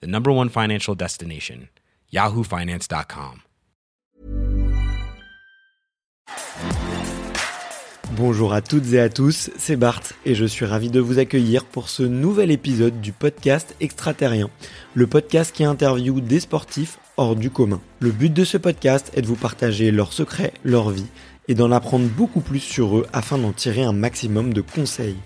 the number one financial destination, yahoofinance.com. Bonjour à toutes et à tous, c'est Bart et je suis ravi de vous accueillir pour ce nouvel épisode du podcast Extraterrien, le podcast qui interviewe des sportifs hors du commun. Le but de ce podcast est de vous partager leurs secrets, leur vie et d'en apprendre beaucoup plus sur eux afin d'en tirer un maximum de conseils.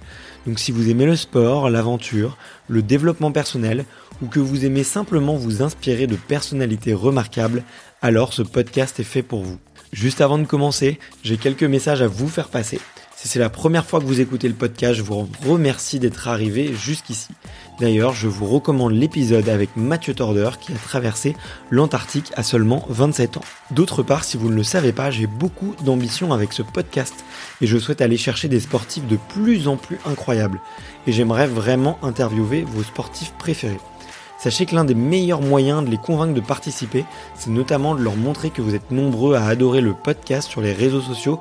Donc si vous aimez le sport, l'aventure, le développement personnel ou que vous aimez simplement vous inspirer de personnalités remarquables, alors ce podcast est fait pour vous. Juste avant de commencer, j'ai quelques messages à vous faire passer. Si c'est la première fois que vous écoutez le podcast, je vous remercie d'être arrivé jusqu'ici. D'ailleurs, je vous recommande l'épisode avec Mathieu Torder qui a traversé l'Antarctique à seulement 27 ans. D'autre part, si vous ne le savez pas, j'ai beaucoup d'ambition avec ce podcast et je souhaite aller chercher des sportifs de plus en plus incroyables. Et j'aimerais vraiment interviewer vos sportifs préférés. Sachez que l'un des meilleurs moyens de les convaincre de participer, c'est notamment de leur montrer que vous êtes nombreux à adorer le podcast sur les réseaux sociaux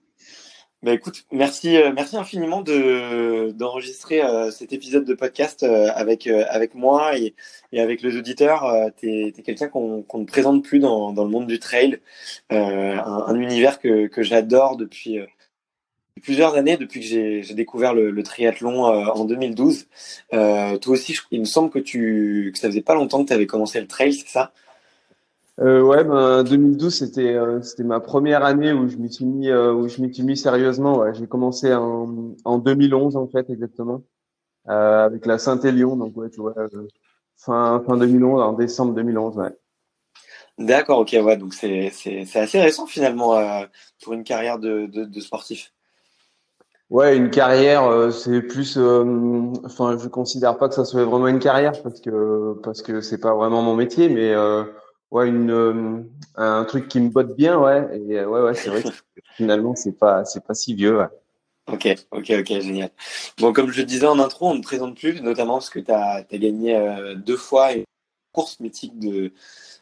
Bah écoute, merci, euh, merci infiniment de d'enregistrer euh, cet épisode de podcast euh, avec avec moi et, et avec les auditeurs. tu es, quelqu'un qu'on qu'on ne présente plus dans, dans le monde du trail, un, un, univers que, que j'adore depuis plusieurs années, depuis que j'ai découvert le, le triathlon en 2012. toi aussi, il me semble que tu que ça faisait pas longtemps que tu avais commencé le trail, c'est ça? Euh, ouais, ben 2012 c'était euh, c'était ma première année où je m'y suis mis euh, où je m'y suis mis sérieusement. Ouais. J'ai commencé en, en 2011 en fait exactement euh, avec la Saint-Élion donc ouais tu vois euh, fin fin 2011 en décembre 2011 ouais. D'accord, ok, ouais, donc c'est c'est c'est assez récent finalement pour une carrière de, de, de sportif. Ouais, une carrière, c'est plus. Enfin, je considère pas que ça soit vraiment une carrière parce que parce que c'est pas vraiment mon métier, mais ouais, une, euh, un truc qui me botte bien, ouais. Et euh, ouais, ouais, c'est vrai que finalement, c'est pas, c'est pas si vieux. Ouais. Ok, ok, ok, génial. Bon, comme je disais en intro, on ne présente plus, notamment parce que tu as, gagné euh, deux fois une course mythique de,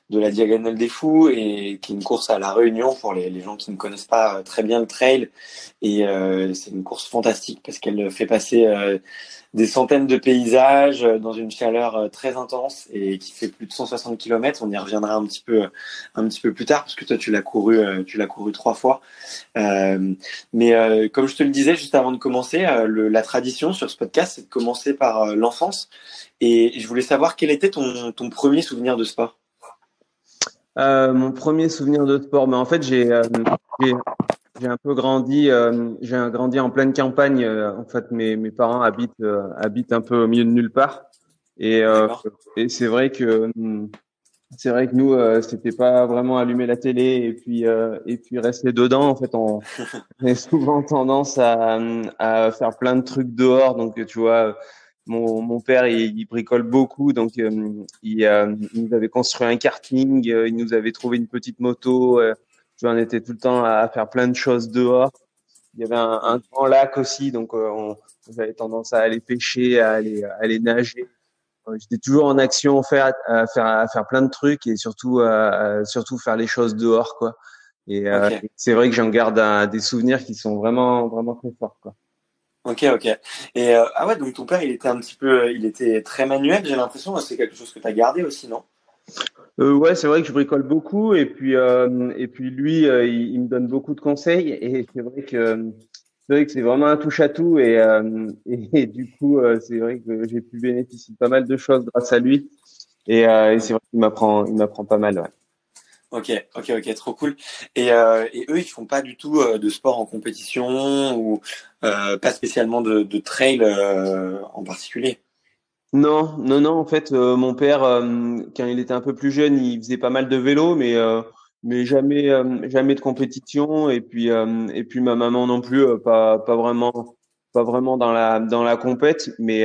de la Diagonale des Fous et qui est une course à La Réunion pour les, les gens qui ne connaissent pas très bien le trail. Et euh, c'est une course fantastique parce qu'elle fait passer des centaines de paysages euh, dans une chaleur euh, très intense et qui fait plus de 160 km. On y reviendra un petit peu, un petit peu plus tard parce que toi tu l'as couru, euh, tu l'as couru trois fois. Euh, mais euh, comme je te le disais juste avant de commencer, le, la tradition sur ce podcast c'est de commencer par l'enfance. Et je voulais savoir quel était ton, ton premier souvenir de sport? Mon premier souvenir de sport, mais en fait j'ai j'ai un peu grandi, euh, j'ai grandi en pleine campagne. Euh, en fait, mes, mes parents habitent euh, habitent un peu au milieu de nulle part. Et, et c'est vrai que c'est vrai que nous, c'était pas vraiment allumer la télé et puis et puis rester dedans. En fait, on, on a souvent tendance à, à faire plein de trucs dehors. Donc, tu vois, mon, mon père, il, il bricole beaucoup, donc il, il, nous avait construit un karting, il nous avait trouvé une petite moto on était tout le temps à faire plein de choses dehors. Il y avait un, un grand lac aussi, donc euh, on, avait tendance à aller pêcher, à aller, à aller nager. Euh, j'étais toujours en action, faire, à faire, à faire plein de trucs et surtout, à, surtout faire les choses dehors, quoi. Et euh, c'est vrai que j'en garde des souvenirs qui sont vraiment, vraiment très forts, quoi. Ok, ok. Et euh, ah ouais, donc ton père, il était un petit peu, il était très manuel. J'ai l'impression, c'est quelque chose que tu as gardé aussi, non? Euh, Ouais, c'est vrai que je bricole beaucoup, et puis euh, et puis lui, euh, il, me donne beaucoup de conseils, et c'est vrai que c'est vrai que c'est vraiment un touche à tout, et, euh, et, et du coup, c'est vrai que j'ai pu bénéficier de pas mal de choses grâce à lui, et, et c'est vrai qu'il m'apprend, il m'apprend pas mal. Ouais. Ok, ok, ok, trop cool. Et, euh, et eux, ils font pas du tout euh, de sport en compétition ou euh, pas spécialement de, de trail euh, en particulier? Non, non, non. En fait, euh, mon père, quand il était un peu plus jeune, il faisait pas mal de vélo, mais mais jamais jamais de compétition. Et puis et puis ma maman non plus, pas pas vraiment pas vraiment dans la dans la compète. Mais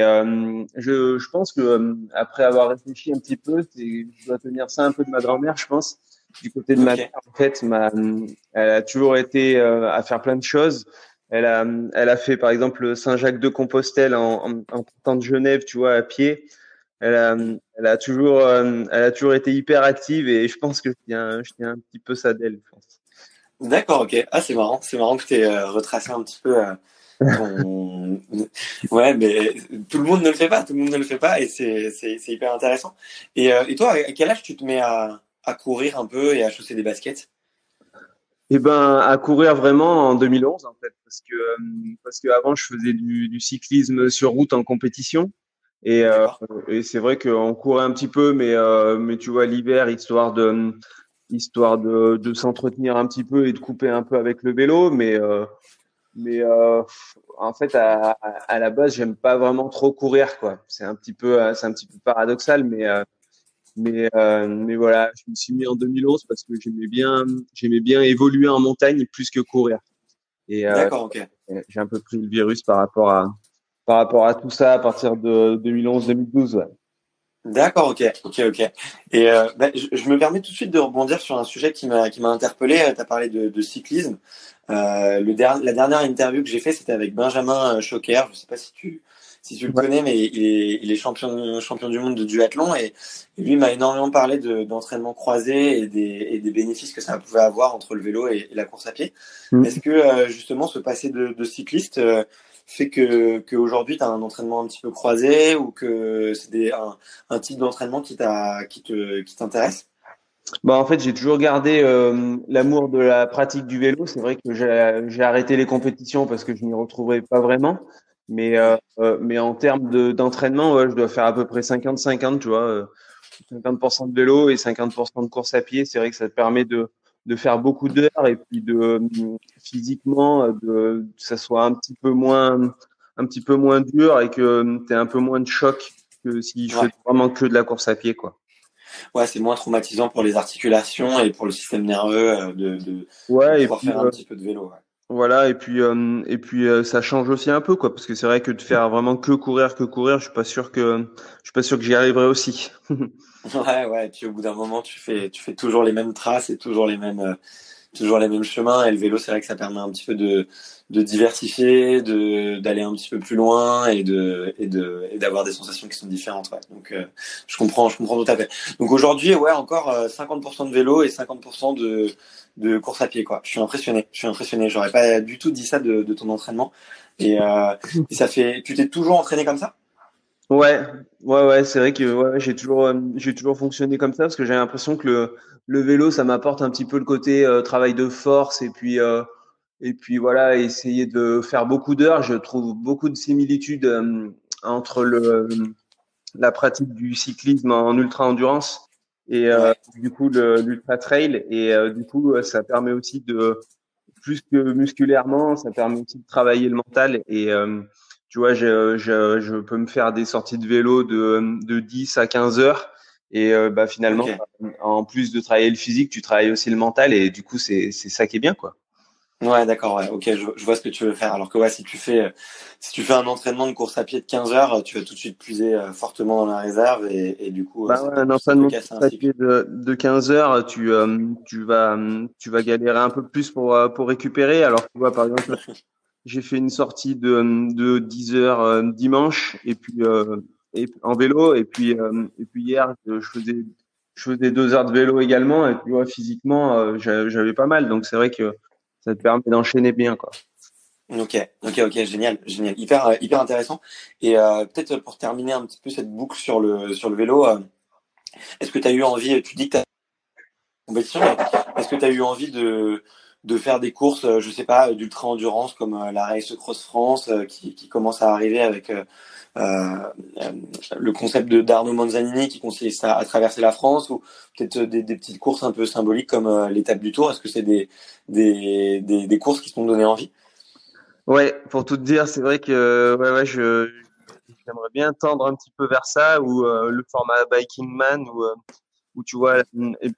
je je pense que après avoir réfléchi un petit peu, je dois tenir ça un peu de ma grand-mère, je pense du côté de ma mère, en fait, ma, elle a toujours été euh, à faire plein de choses. Elle a, elle a fait par exemple Saint-Jacques de Compostelle en, en, temps de Genève, tu vois, à pied. Elle a, elle a toujours, euh, elle a toujours été hyper active et je pense que je tiens, je tiens un petit peu ça d'elle, je pense. D'accord, ok. Ah, c'est marrant, c'est marrant que tu aies euh, retracé un petit peu. Ton... ouais, mais tout le monde ne le fait pas, tout le monde ne le fait pas et c'est, c'est, c'est hyper intéressant. Et, et toi, à quel âge tu te mets à, à courir un peu et à chausser des baskets Eh ben, à courir vraiment en 2011 en fait, parce que euh, parce que avant je faisais du, du, cyclisme sur route en compétition et, euh, et c'est vrai qu'on courait un petit peu, mais euh, mais tu vois l'hiver histoire de histoire de, de s'entretenir un petit peu et de couper un peu avec le vélo, mais euh, mais euh, en fait à, à, la base j'aime pas vraiment trop courir quoi. C'est un petit peu c'est un petit peu paradoxal, mais mais, euh, mais voilà, je me suis mis en 2011 parce que j'aimais bien, j'aimais bien évoluer en montagne plus que courir. Et euh, D'accord, ok. J'ai un peu pris le virus par rapport à, par rapport à tout ça à partir de 2011-2012. Ouais. D'accord, ok, ok, ok. Et euh, bah, je, je, me permets tout de suite de rebondir sur un sujet qui m'a qui m'a interpellé. Tu as parlé de, de cyclisme. Euh, le der la dernière interview que j'ai fait, c'était avec Benjamin Choquer. Je sais pas si tu si tu le connais, mais il est, il est champion, champion du monde de duathlon et, lui m'a énormément parlé d'entraînement croisé et des, et des, bénéfices que ça pouvait avoir entre le vélo et, la course à pied. Mm. Est-ce que euh, justement ce passé de, de cycliste euh, fait que qu'aujourd'hui tu as un entraînement un petit peu croisé ou que c'est un, un type d'entraînement qui t'a qui te qui t'intéresse? Bah en fait, j'ai toujours gardé euh, l'amour de la pratique du vélo. C'est vrai que j'ai arrêté les compétitions parce que je n'y retrouvais pas vraiment. Mais, euh, euh, mais en termes d'entraînement, ouais, je dois faire à peu près 50-50, tu vois. 50% euh, de vélo et 50% de course à pied. C'est vrai que ça te permet de, de faire beaucoup d'heures et puis de physiquement de que ça soit un petit peu moins un petit peu moins dur et que tu aies un peu moins de choc que si je fais vraiment que de la course à pied quoi. Ouais, c'est moins traumatisant pour les articulations et pour le système nerveux de, de, ouais, de pouvoir faire un petit peu de vélo. Ouais. Voilà et puis euh, et puis euh, ça change aussi un peu quoi parce que c'est vrai que de faire vraiment que courir que courir je suis pas sûr que je suis pas sûr que j'y arriverai aussi. ouais ouais puis au bout d'un moment tu fais tu fais toujours les mêmes traces et toujours les mêmes euh, toujours les mêmes chemins et le vélo c'est vrai que ça permet un petit peu de de diversifier de d'aller un petit peu plus loin et de et de et d'avoir des sensations qui sont différentes ouais. donc je comprends je comprends tout à fait donc aujourd'hui ouais encore 50% de vélo et 50% de de course à pied quoi. Je suis impressionné, je suis impressionné. J'aurais pas du tout dit ça de, de ton entraînement. Et, euh, et, ça fait, tu t'es toujours entraîné comme ça? Ouais, ouais, ouais. C'est vrai que ouais, j'ai toujours, euh, j'ai toujours fonctionné comme ça parce que j'ai l'impression que le, le vélo, ça m'apporte un petit peu le côté euh, travail de force et puis et puis voilà, essayer de faire beaucoup d'heures. Je trouve beaucoup de similitudes entre le la pratique du cyclisme en ultra endurance et euh, du coup l'ultra trail et euh, du coup ça permet aussi de plus que musculairement ça permet aussi de travailler le mental. Et euh, tu vois je, je, je, peux me faire des sorties de vélo de, de 10 à 15 heures. Et bah finalement en plus de travailler le physique tu travailles aussi le mental. Et du coup c'est c'est ça qui est bien quoi Ouais, d'accord, ouais, ok, je, je, vois ce que tu veux faire. Alors que ouais, si tu fais si tu fais un entraînement de course à pied de 15 heures, tu vas tout de suite puiser euh, fortement dans la réserve et, et du coup. Bah ouais, un entraînement de course à pied de, de 15 heures, tu euh, tu vas tu vas galérer un peu plus pour euh, pour récupérer. Alors tu vois par exemple, j'ai fait une sortie de de 10 heures dimanche et puis et en vélo et puis et puis hier je faisais je faisais deux heures de vélo également et puis ouais, physiquement j'avais pas mal donc c'est vrai que ça te permet d'enchaîner bien quoi. Ok, ok, ok, génial, génial, hyper, euh, hyper intéressant. Et euh, peut-être pour terminer un petit peu cette boucle sur le sur le vélo, euh, est-ce que tu as eu envie, tu dis que tu as compétition, est-ce que tu as eu envie de de faire des courses, je sais pas, d'ultra endurance comme la Race Cross France qui, qui commence à arriver avec le concept de d'Arnaud Manzanini qui consiste à, traverser la France ou peut-être des, des, petites courses un peu symboliques comme l'étape du Tour. Est-ce que c'est des, des, des, des courses qui t'ont donné envie? Ouais, pour tout dire, c'est vrai que ouais, ouais, je j'aimerais bien tendre un petit peu vers ça ou euh, le format Biking Man ou euh, où tu vois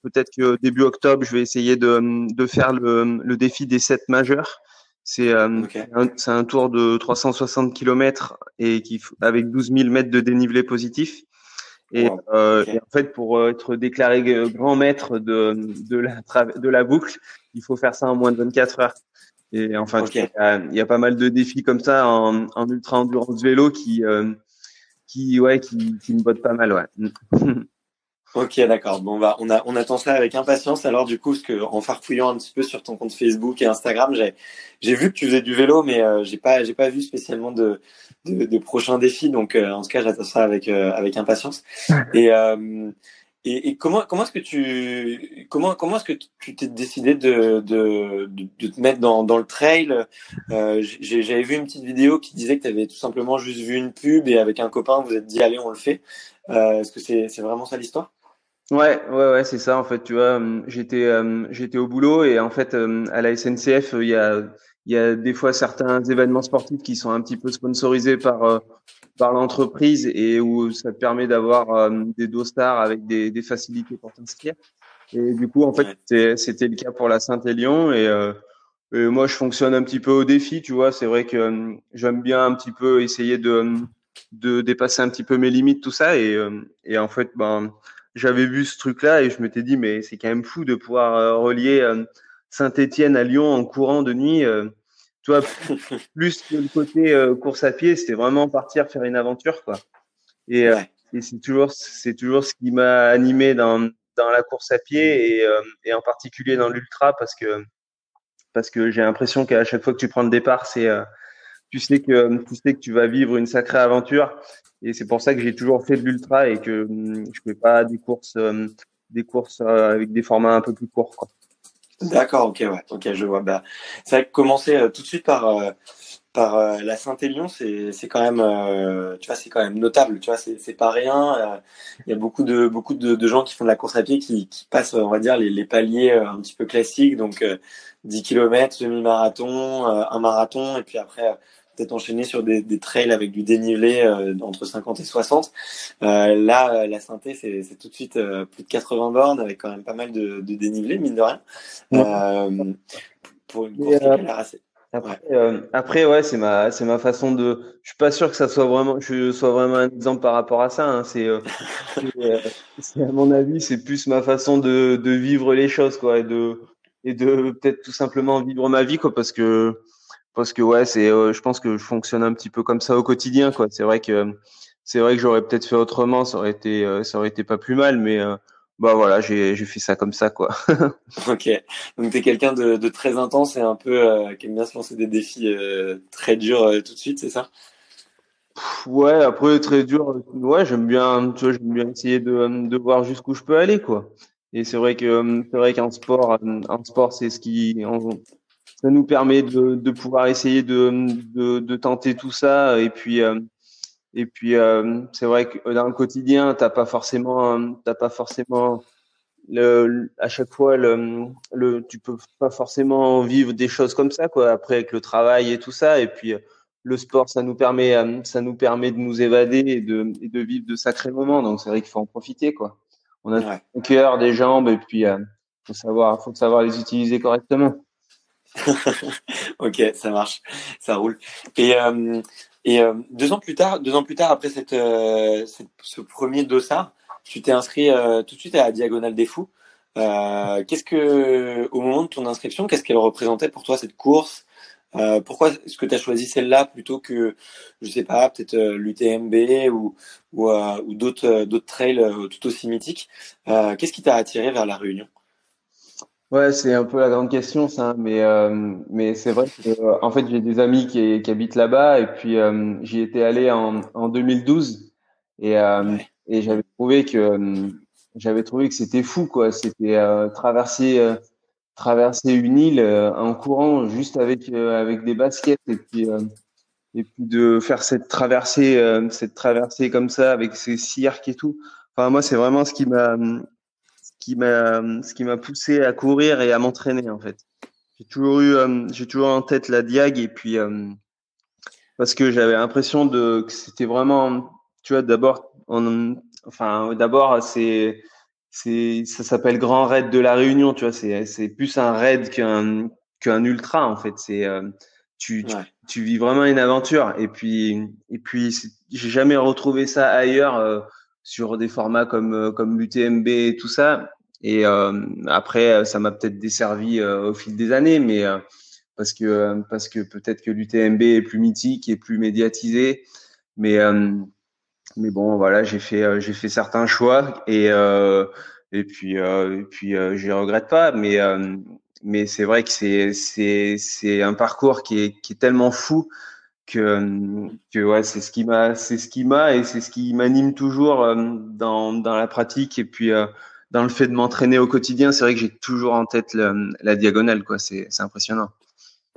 peut-être que début octobre, je vais essayer de de faire le, le défi des sept majeurs. C'est euh, c'est un tour de 360 km et qui avec 12 000 mètres de dénivelé positif. Et, euh, et, en fait, pour être déclaré grand maître de de la de la boucle, il faut faire ça en moins de 24 heures. Et enfin, il, y a, pas mal de défis comme ça en, en ultra endurance vélo qui, euh, qui, ouais, qui, qui me bottent pas mal, ouais. Ok, d'accord. Bon, bah, on, a, on attend ça avec impatience. Alors, du coup, parce que en farfouillant un petit peu sur ton compte Facebook et Instagram, j'ai, j'ai vu que tu faisais du vélo, mais euh, j'ai pas, j'ai pas vu spécialement de, de, de prochains défis. Donc, euh, en tout cas, j'attends ça avec, euh, avec impatience. Et, et, et, comment comment est-ce que tu comment comment est-ce que tu t'es décidé de, de, de, de, te mettre dans, dans le trail? Euh, J'avais vu une petite vidéo qui disait que tu avais tout simplement juste vu une pub et avec un copain vous êtes dit allez on le fait. Euh, est-ce que c'est c'est vraiment ça l'histoire? Ouais, ouais, ouais, c'est ça en fait. Tu vois, j'étais euh, j'étais au boulot et en fait euh, à la SNCF il y a il y a des fois certains événements sportifs qui sont un petit peu sponsorisés par par l'entreprise et où ça te permet d'avoir des stars avec des, des facilités pour t'inscrire. Et du coup, en fait, c'était le cas pour la Saint-Élion. Et, euh, et, moi, je fonctionne un petit peu au défi, tu vois. C'est vrai que j'aime bien un petit peu essayer de, de dépasser un petit peu mes limites, tout ça. Et, et en fait, ben, j'avais vu ce truc-là et je m'étais dit, mais c'est quand même fou de pouvoir relier Saint-Étienne à Lyon en courant de nuit tu vois, plus que le côté euh, course à pied, c'était vraiment partir faire une aventure, quoi. Et, euh, et c'est toujours, c'est toujours ce qui m'a animé dans, dans la course à pied et, euh, et en particulier dans l'ultra parce que parce que j'ai l'impression qu'à chaque fois que tu prends le départ, c'est tu sais que tu sais que tu vas vivre une sacrée aventure et c'est pour ça que j'ai toujours fait de l'ultra et que hum, je fais pas des courses des courses avec des formats un peu plus courts. D'accord, ok, ouais, ok, je vois. Bah, c'est vrai que commencer euh, tout de suite par euh, par euh, la Saint-Élion, c'est c'est quand même, tu vois, c'est quand même notable. Tu vois, c'est c'est pas rien. Il y a beaucoup de beaucoup de, gens qui font de la course à pied qui qui passent, on va dire, les, les paliers un petit peu classiques, donc 10 km, demi-marathon, un marathon, et puis après peut-être enchaîner sur des, des, trails avec du dénivelé euh, entre 50 et 60. Euh, là, euh, la synthé, c'est tout de suite plus de 80 bornes avec quand même pas mal de, de dénivelé, mine de rien. pour une course assez... Après, ouais. après, ouais, c'est ma, c'est ma façon de. Je suis pas sûr que ça soit vraiment, je sois vraiment un exemple par rapport à ça. Hein. C'est, à mon avis, c'est plus ma façon de, de vivre les choses, quoi, et de, et de peut-être tout simplement vivre ma vie, quoi, parce que parce que ouais, c'est, euh, je pense que je fonctionne un petit peu comme ça au quotidien, quoi. C'est vrai que c'est vrai que j'aurais peut-être fait autrement, ça aurait été, euh, ça aurait été pas plus mal, mais euh, bah voilà, j'ai, j'ai fait ça comme ça, quoi. ok. Donc t'es quelqu'un de, de, très intense et un peu qui aime bien se lancer des défis très durs tout de suite, c'est ça? Ouais, après très dur. Ouais, j'aime bien, tu vois, j'aime bien essayer de, de voir jusqu'où je peux aller, quoi. Et c'est vrai que c'est vrai qu'un sport, un sport, c'est ce qui, ça nous permet de, de pouvoir essayer de, de, de, tenter tout ça. Et puis euh, et puis euh, c'est vrai que dans le quotidien t'as pas forcément t'as pas forcément le, à chaque fois le, le tu peux pas forcément vivre des choses comme ça quoi après avec le travail et tout ça. Et puis le sport ça nous permet ça nous permet de nous évader et de, et de vivre de sacrés moments. Donc c'est vrai qu'il faut en profiter quoi. On a ouais. un cœur des jambes et puis euh, faut savoir faut savoir les utiliser correctement ok, ça marche, ça roule. Et, euh, et euh, deux ans plus tard, deux ans plus tard après cette, euh, ce premier dossard, tu t'es inscrit euh, tout de suite à la Diagonale des Fous. Euh, qu'est-ce que, au moment de ton inscription, qu'est-ce qu'elle représentait pour toi cette course? Pourquoi est-ce que tu as choisi celle-là plutôt que, je sais pas, peut-être l'UTMB ou ou, ou d'autres d'autres trails tout aussi mythiques? Qu'est-ce qui t'a attiré vers la Réunion? Ouais, c'est un peu la grande question, ça. Mais, euh, mais c'est vrai que, euh, en fait, j'ai des amis qui, qui habitent là-bas et puis euh, j'y étais allé en, en 2012 et, euh, et j'avais trouvé que euh, j'avais trouvé que c'était fou, quoi. C'était euh, traverser euh, traverser une île euh, en courant juste avec euh, avec des baskets et puis euh, et puis de faire cette traversée euh, cette traversée comme ça avec ces cirques et tout. Enfin, moi, c'est vraiment ce qui m'a qui m'a ce qui m'a poussé à courir et à m'entraîner en fait. J'ai toujours eu euh, j'ai toujours en tête la diag et puis euh, parce que j'avais l'impression de que c'était vraiment tu vois d'abord en, enfin d'abord c'est c'est ça s'appelle Grand Raid de la Réunion, tu vois, c'est c'est plus un raid qu'un qu'un ultra en fait, c'est euh, tu, tu Ouais. tu vis vraiment une aventure et puis et puis j'ai jamais retrouvé ça ailleurs euh, sur des formats comme comme l'UTMB et tout ça et euh, après euh, ça m'a peut-être desservi euh, au fil des années mais parce que parce que peut-être que l'UTMB est plus mythique et plus médiatisé. Mais mais bon voilà j'ai fait j'ai fait certains choix et et puis euh, et puis euh, je les regrette pas. Mais euh, mais c'est vrai que c'est c'est c'est un parcours qui est qui est tellement fou que que ouais c'est ce qui m'a c'est ce qui m'a et c'est ce qui m'anime toujours dans dans la pratique. Et puis dans le fait de m'entraîner au quotidien c'est vrai que j'ai toujours en tête la diagonale quoi c'est impressionnant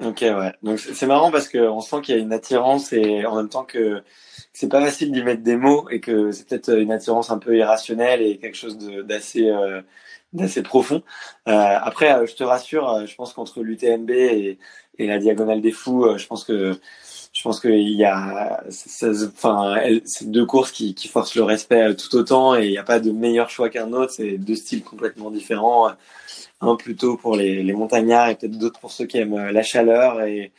Ok, ouais. Donc c'est marrant parce qu'on sent qu'il y a une attirance et en même temps que c'est pas facile d'y mettre des mots et que c'est peut-être une attirance un peu irrationnelle et quelque chose d'assez euh, d'assez profond. Euh, après, euh, je te rassure, je pense qu'entre l'UTMB et, la Diagonale des Fous, je pense que je pense qu'il y a, enfin, c'est deux courses qui, qui forcent le respect euh, tout autant et il n'y a pas de meilleur choix qu'un autre. C'est deux styles complètement différents. Un plutôt pour les, les montagnards et peut-être d'autres pour ceux qui aiment euh, la chaleur et,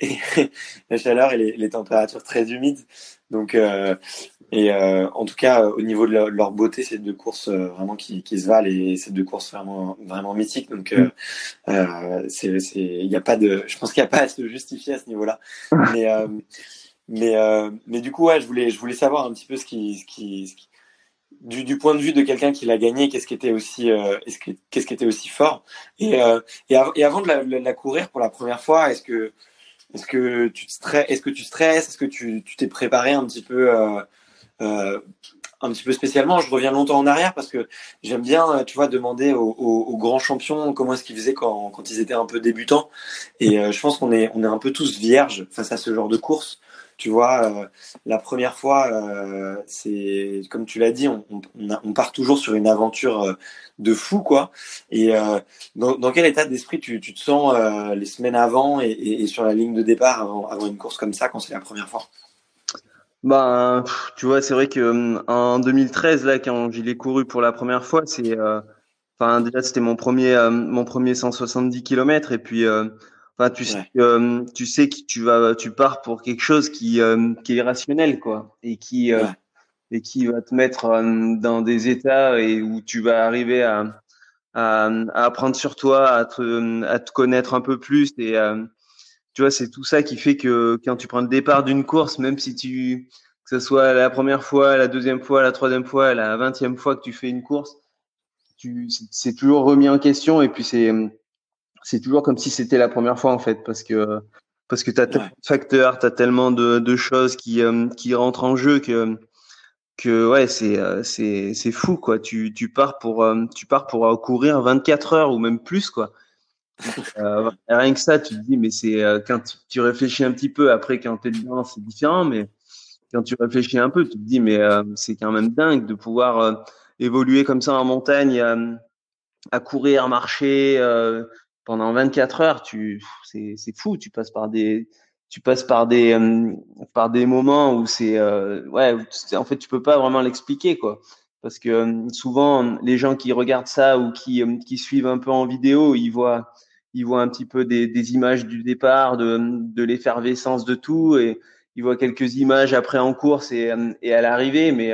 et la chaleur et les, les températures très humides. Donc, euh, et euh, en tout cas, au niveau de leur, leur beauté, c'est deux courses euh, vraiment qui, qui se valent et c'est deux courses vraiment vraiment mythiques. Donc, euh, euh, c'est, c'est, il y a pas de, je pense qu'il n'y a pas à se justifier à ce niveau-là. Mais, euh, mais, euh, mais du coup, ouais, je voulais, je voulais savoir un petit peu ce qui, ce qui, ce qui du, point de vue de quelqu'un qui l'a gagné, qu'est-ce qui était aussi, fort? Et, et, av- et avant de la, courir pour la première fois, est-ce que, tu stresses, est-ce que tu t'es préparé un petit peu, euh, euh, un petit peu spécialement? Je reviens longtemps en arrière parce que j'aime bien, euh, tu vois, demander aux, grands champions comment est-ce qu'ils faisaient quand, ils étaient un peu débutants. Et je pense qu'on est, on est un peu tous vierges face à ce genre de course. Tu vois, euh, la première fois, euh, c'est comme tu l'as dit, on, part toujours sur une aventure euh, de fou, quoi. Et dans, quel état d'esprit tu, te sens les semaines avant et, sur la ligne de départ avant, une course comme ça quand c'est la première fois? Ben, tu vois, c'est vrai que hum, en 2013, là, quand je l'ai couru pour la première fois, c'est, enfin, déjà, c'était mon premier, euh, mon premier 170 km, et puis, enfin, tu sais, Ouais. euh, tu sais que tu vas, tu pars pour quelque chose qui, euh, qui est irrationnel, quoi, et qui, euh, Ouais. et qui va te mettre dans des états et où tu vas arriver à, à, à apprendre sur toi, à te, à te connaître un peu plus, et tu vois, c'est tout ça qui fait que quand tu prends le départ d'une course, même si tu, que ce soit la première fois, la deuxième fois, la troisième fois, la vingtième fois que tu fais une course, tu, c'est toujours remis en question et puis c'est, c'est toujours comme si c'était la première fois en fait, parce que, parce que t'as tellement de facteurs, t'as tellement de, de choses qui, euh, qui rentrent en jeu que, que ouais, c'est, euh, c'est, c'est fou quoi. Tu, tu pars pour, euh, tu pars pour courir 24 heures ou même plus quoi. Euh, rien que ça, tu te dis, mais c'est euh, quand tu, tu réfléchis un petit peu, après quand t'es dedans, c'est différent, mais quand tu réfléchis un peu, tu te dis, mais euh, c'est quand même dingue de pouvoir évoluer comme ça en montagne, à courir, marcher pendant 24 heures. Tu, c'est, c'est fou. Tu passes par des, tu passes par des, euh, par des moments où c'est, euh, ouais, en fait, tu peux pas vraiment l'expliquer, quoi. Parce que euh, souvent, les gens qui regardent ça ou qui, euh, qui suivent un peu en vidéo, ils voient, ils voient un petit peu des, des images du départ, de, de l'effervescence de tout, et ils voient quelques images après en course et, et à l'arrivée, mais,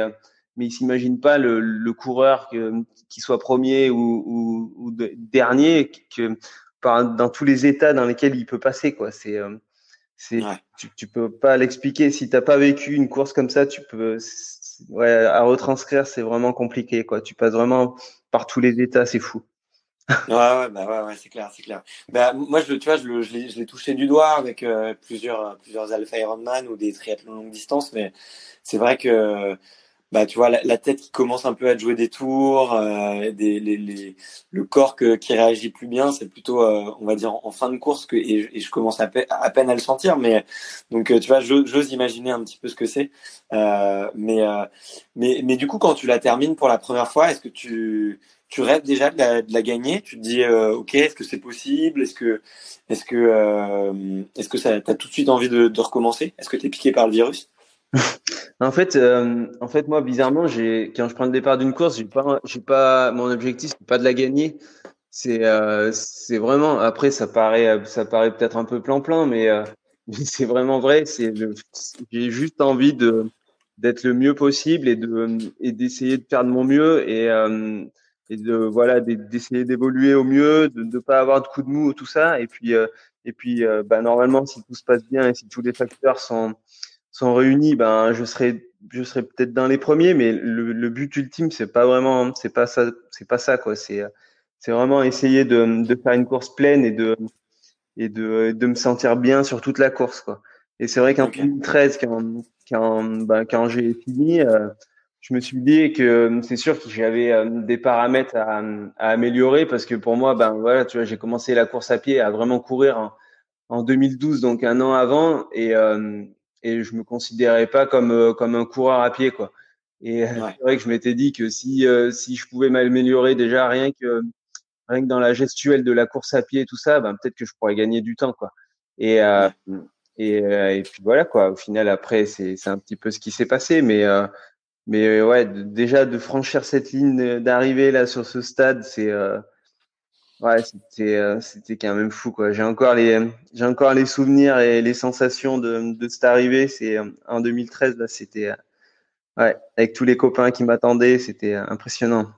mais ils s'imaginent pas le, le coureur que, qui soit premier ou, ou, ou de- dernier, que par, dans tous les états dans lesquels il peut passer, quoi. C'est, euh, c'est, Ouais. tu, tu peux pas l'expliquer. Si t'as pas vécu une course comme ça, tu peux, ouais, à retranscrire, c'est vraiment compliqué, quoi. Tu passes vraiment par tous les états, c'est fou. ouais, ouais, bah ouais, ouais c'est clair, c'est clair. Bah, moi, je, tu vois, je, je l'ai touché du doigt avec euh, plusieurs, plusieurs Alpha Ironman ou des triathlons longue distance, mais c'est vrai que bah tu vois la, tête qui commence un peu à jouer des tours, euh, des, les, les, le corps que, qui réagit plus bien, c'est plutôt euh, on va dire en, fin de course que et, je commence à, à, peine à le sentir, mais donc euh, tu vois j'ose imaginer un petit peu ce que c'est, euh, mais mais mais du coup quand tu la termines pour la première fois, est-ce que tu tu rêves déjà de la, de la gagner? Tu te dis ok est-ce que c'est possible? Est-ce que est-ce que est-ce que ça t'as tout de suite envie de, de recommencer? Est-ce que t'es piqué par le virus? En fait, euh, en fait, moi, bizarrement, j'ai quand je prends le départ d'une course, j'ai pas, j'ai pas, mon objectif, c'est pas de la gagner. C'est, euh, c'est vraiment. Après, ça paraît, ça paraît peut-être un peu plan-plan, mais euh, c'est vraiment vrai. C'est, j'ai juste envie de d'être le mieux possible et de et d'essayer de faire de mon mieux et euh, et de voilà d'essayer d'évoluer au mieux, de ne pas avoir de coups de mou, tout ça. Et puis et puis, bah, normalement, si tout se passe bien et si tous les facteurs sont sont réunis, ben je serais je serais peut-être dans les premiers, mais le, le but ultime c'est pas vraiment c'est pas ça c'est pas ça quoi. C'est c'est vraiment essayer de, de faire une course pleine et de et de, de me sentir bien sur toute la course quoi. Et c'est vrai qu'en 2013 quand quand ben, quand j'ai fini, euh, je me suis dit que c'est sûr que j'avais euh, des paramètres à, à, améliorer parce que pour moi ben voilà tu vois j'ai commencé la course à pied à vraiment courir en, en 2012 donc un an avant et euh, et je me considérais pas comme euh, comme un coureur à pied quoi. Et euh, c'est vrai que je m'étais dit que si euh, si je pouvais m'améliorer déjà rien que rien que dans la gestuelle de la course à pied et tout ça, ben peut-être que je pourrais gagner du temps quoi. Et et, et puis voilà quoi. Au final après c'est c'est un petit peu ce qui s'est passé, mais mais ouais déjà de franchir cette ligne d'arrivée là sur ce stade, c'est Ouais, c'était euh, c'était quand même fou quoi. J'ai encore les j'ai encore les souvenirs et les sensations de de cette arrivée. C'est euh, en 2013 là, c'était euh, ouais avec tous les copains qui m'attendaient, c'était impressionnant.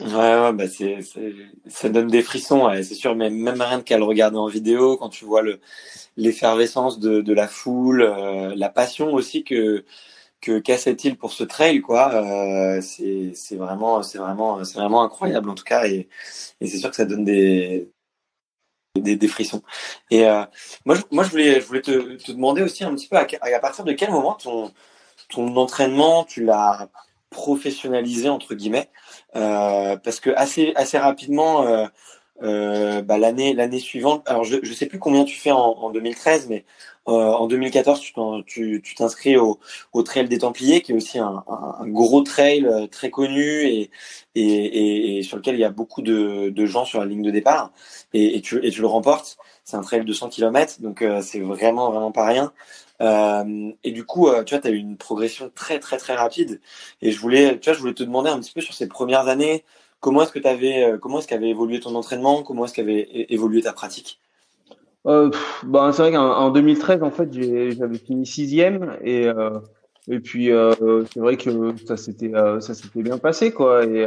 ouais ouais bah c'est ça donne des frissons. Ouais, c'est sûr, mais même rien qu'à le regarder en vidéo, quand tu vois le l'effervescence de de la foule, la passion aussi que que cassait-il pour ce trail quoi euh, c'est vraiment c'est vraiment c'est vraiment incroyable en tout cas et, et c'est sûr que ça donne des des, frissons et euh, moi je, moi je voulais je voulais te, demander aussi un petit peu à, à, partir de quel moment ton ton entraînement tu l'as professionnalisé entre guillemets euh, parce que assez assez rapidement euh, bah, l'année l'année suivante. Alors je je sais plus combien tu fais en, en 2013, mais en 2014 tu t'inscris au, Trail des Templiers, qui est aussi un, gros trail euh, très connu et, sur lequel il y a beaucoup de, gens sur la ligne de départ. Et, tu le remportes. C'est un trail de 100 km, donc euh, c'est vraiment vraiment pas rien. Euh, et du coup, tu as eu une progression très très très rapide. Et je voulais, tu vois, je voulais te demander un petit peu sur ces premières années, Comment est-ce que tu euh, comment est-ce qu'avait évolué ton entraînement? Comment est-ce qu'avait évolué ta pratique? Euh, ben, c'est vrai qu'en 2013, en fait, j'avais fini sixième et euh, et puis euh, c'est vrai que ça s'était euh, ça s'était bien passé quoi et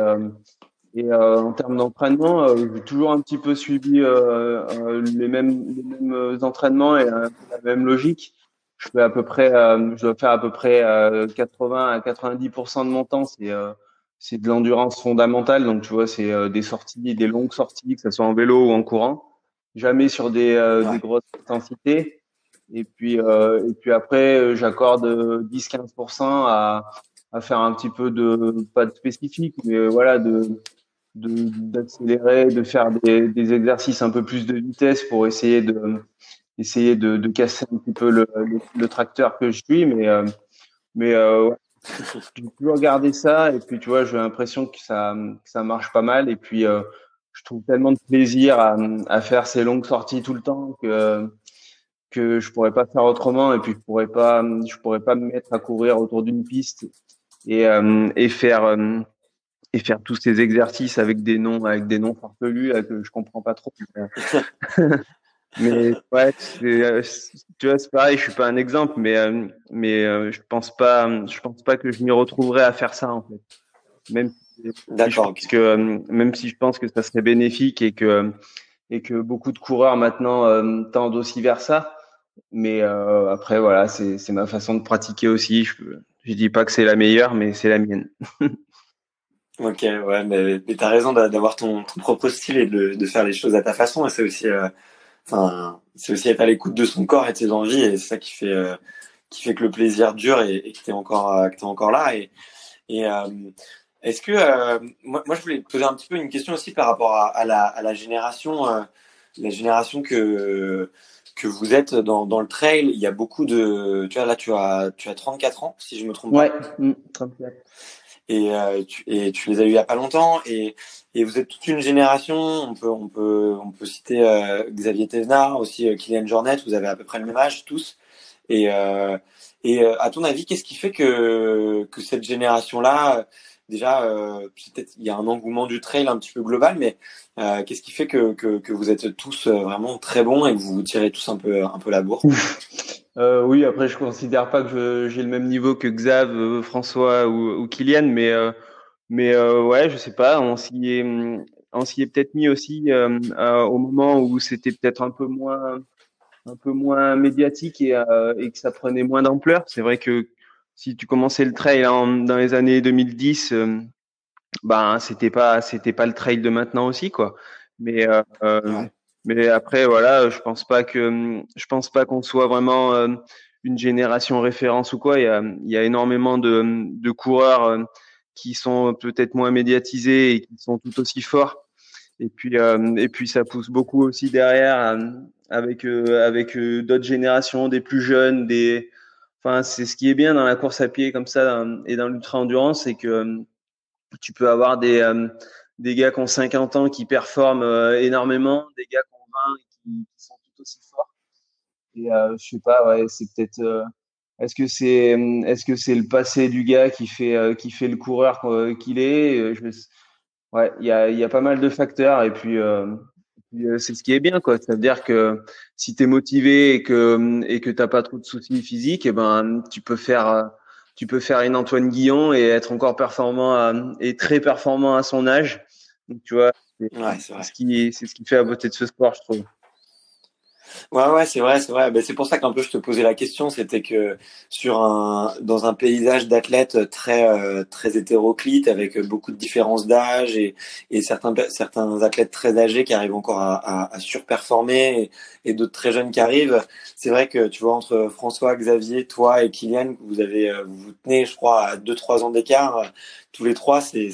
et en termes d'entraînement, j'ai toujours un petit peu suivi les mêmes les mêmes entraînements et la même logique. Je fais à peu près, je dois faire à peu près 80 à 90% de mon temps, c'est c'est de l'endurance fondamentale. Donc, tu vois, c'est euh, des sorties, des longues sorties, que ce soit en vélo ou en courant. Jamais sur des, euh, des grosses intensités. Et puis, euh, et puis après, j'accorde 10-15% à, à faire un petit peu de, pas de spécifique, mais voilà, de, d'accélérer, de, faire des, des, exercices un peu plus de vitesse pour essayer de, essayer de, de casser un petit peu le, le, tracteur que je suis. Mais, mais euh, j'ai toujours gardé ça et puis tu vois, j'ai l'impression que ça, que ça marche pas mal et puis euh, je trouve tellement de plaisir à, à, faire ces longues sorties tout le temps que que je pourrais pas faire autrement et puis je pourrais pas je pourrais pas me mettre à courir autour d'une piste et euh, et faire euh, et faire tous ces exercices avec des noms avec des noms farfelus que je comprends pas trop mais ouais, euh, tu vois, c'est pareil. Je suis pas un exemple, mais euh, mais euh, je pense pas, je pense pas que je m'y retrouverais à faire ça en fait. Même D'accord. Parce que même si je pense que ça serait bénéfique et que et que beaucoup de coureurs maintenant tendent aussi vers ça. Mais après voilà, c'est c'est ma façon de pratiquer aussi. Je je dis pas que c'est la meilleure, mais c'est la mienne. Ok, ouais, mais, mais t'as raison d'avoir ton, ton, propre style et de, de, faire les choses à ta façon. Et c'est aussi, euh, enfin, c'est aussi être à l'écoute de son corps et de ses envies. Et c'est ça qui fait, euh, qui fait que le plaisir dure et, et que t'es encore, euh, que es encore là. Et, et euh, est-ce que, euh, moi, moi, je voulais te poser un petit peu une question aussi par rapport à, à la, à la génération, la génération que que vous êtes dans, dans le trail. Il y a beaucoup de, tu vois, là, tu as, tu as 34 ans, si je me trompe pas. Ouais, 34 et, euh, tu, et tu les as eu il y a pas longtemps et, et vous êtes toute une génération. On peut on peut on peut citer euh, Xavier Thévenard, aussi euh, Kylian Jornet. Vous avez à peu près le même âge tous. Et euh, et euh, à ton avis, qu'est-ce qui fait que que cette génération là déjà peut-être il y a un engouement du trail un petit peu global, mais qu'est-ce qui fait que, que que vous êtes tous vraiment très bons et que vous vous tirez tous un peu un peu la bourre? Euh, oui, après je considère pas que j'ai le même niveau que Xav, euh, François ou, ou, Kylian, mais euh, mais euh, ouais, je sais pas, on s'y est on s'y est peut-être mis aussi au moment où c'était peut-être un peu moins un peu moins médiatique et, et que ça prenait moins d'ampleur. C'est vrai que si tu commençais le trail dans les années 2010, ben c'était pas c'était pas le trail de maintenant aussi quoi. Mais ouais. Mais après, voilà, je pense pas que je pense pas qu'on soit vraiment euh, une génération référence ou quoi. Il y a, il y a énormément de, de coureurs euh, qui sont peut-être moins médiatisés et qui sont tout aussi forts. Et puis, euh, et puis ça pousse beaucoup aussi derrière avec avec d'autres générations, des plus jeunes, des. C'est ce qui est bien dans la course à pied comme ça et dans l'ultra endurance, c'est que tu peux avoir des des gars qui ont 50 ans qui performent énormément, des gars qui, sont tout aussi forts. Et euh, je sais pas, ouais, c'est peut-être. Euh, est-ce que c'est est-ce que c'est le passé du gars qui fait euh, qui fait le coureur qu'il est? Ouais, il y a y a pas mal de facteurs et puis, c'est ce qui est bien quoi. Ça veut dire que si tu es motivé et que et que t'as pas trop de soucis physiques, et eh ben tu peux faire tu peux faire une Antoine Guillon et être encore performant et très performant à son âge. Donc, tu vois, c'est ce qui c'est ce qui fait la beauté de ce sport, je trouve. Ouais, ouais, c'est vrai, c'est vrai. Ben, c'est pour ça qu'un peu je te posais la question, c'était que sur un, dans un paysage d'athlètes très, euh, très hétéroclite, avec beaucoup de différences d'âge et, et certains, certains athlètes très âgés qui arrivent encore à, à, à surperformer et, d'autres très jeunes qui arrivent. C'est vrai que tu vois entre François, Xavier, toi et Kylian, vous avez, euh, vous, vous tenez, je crois, à deux, trois ans d'écart tous les trois, c'est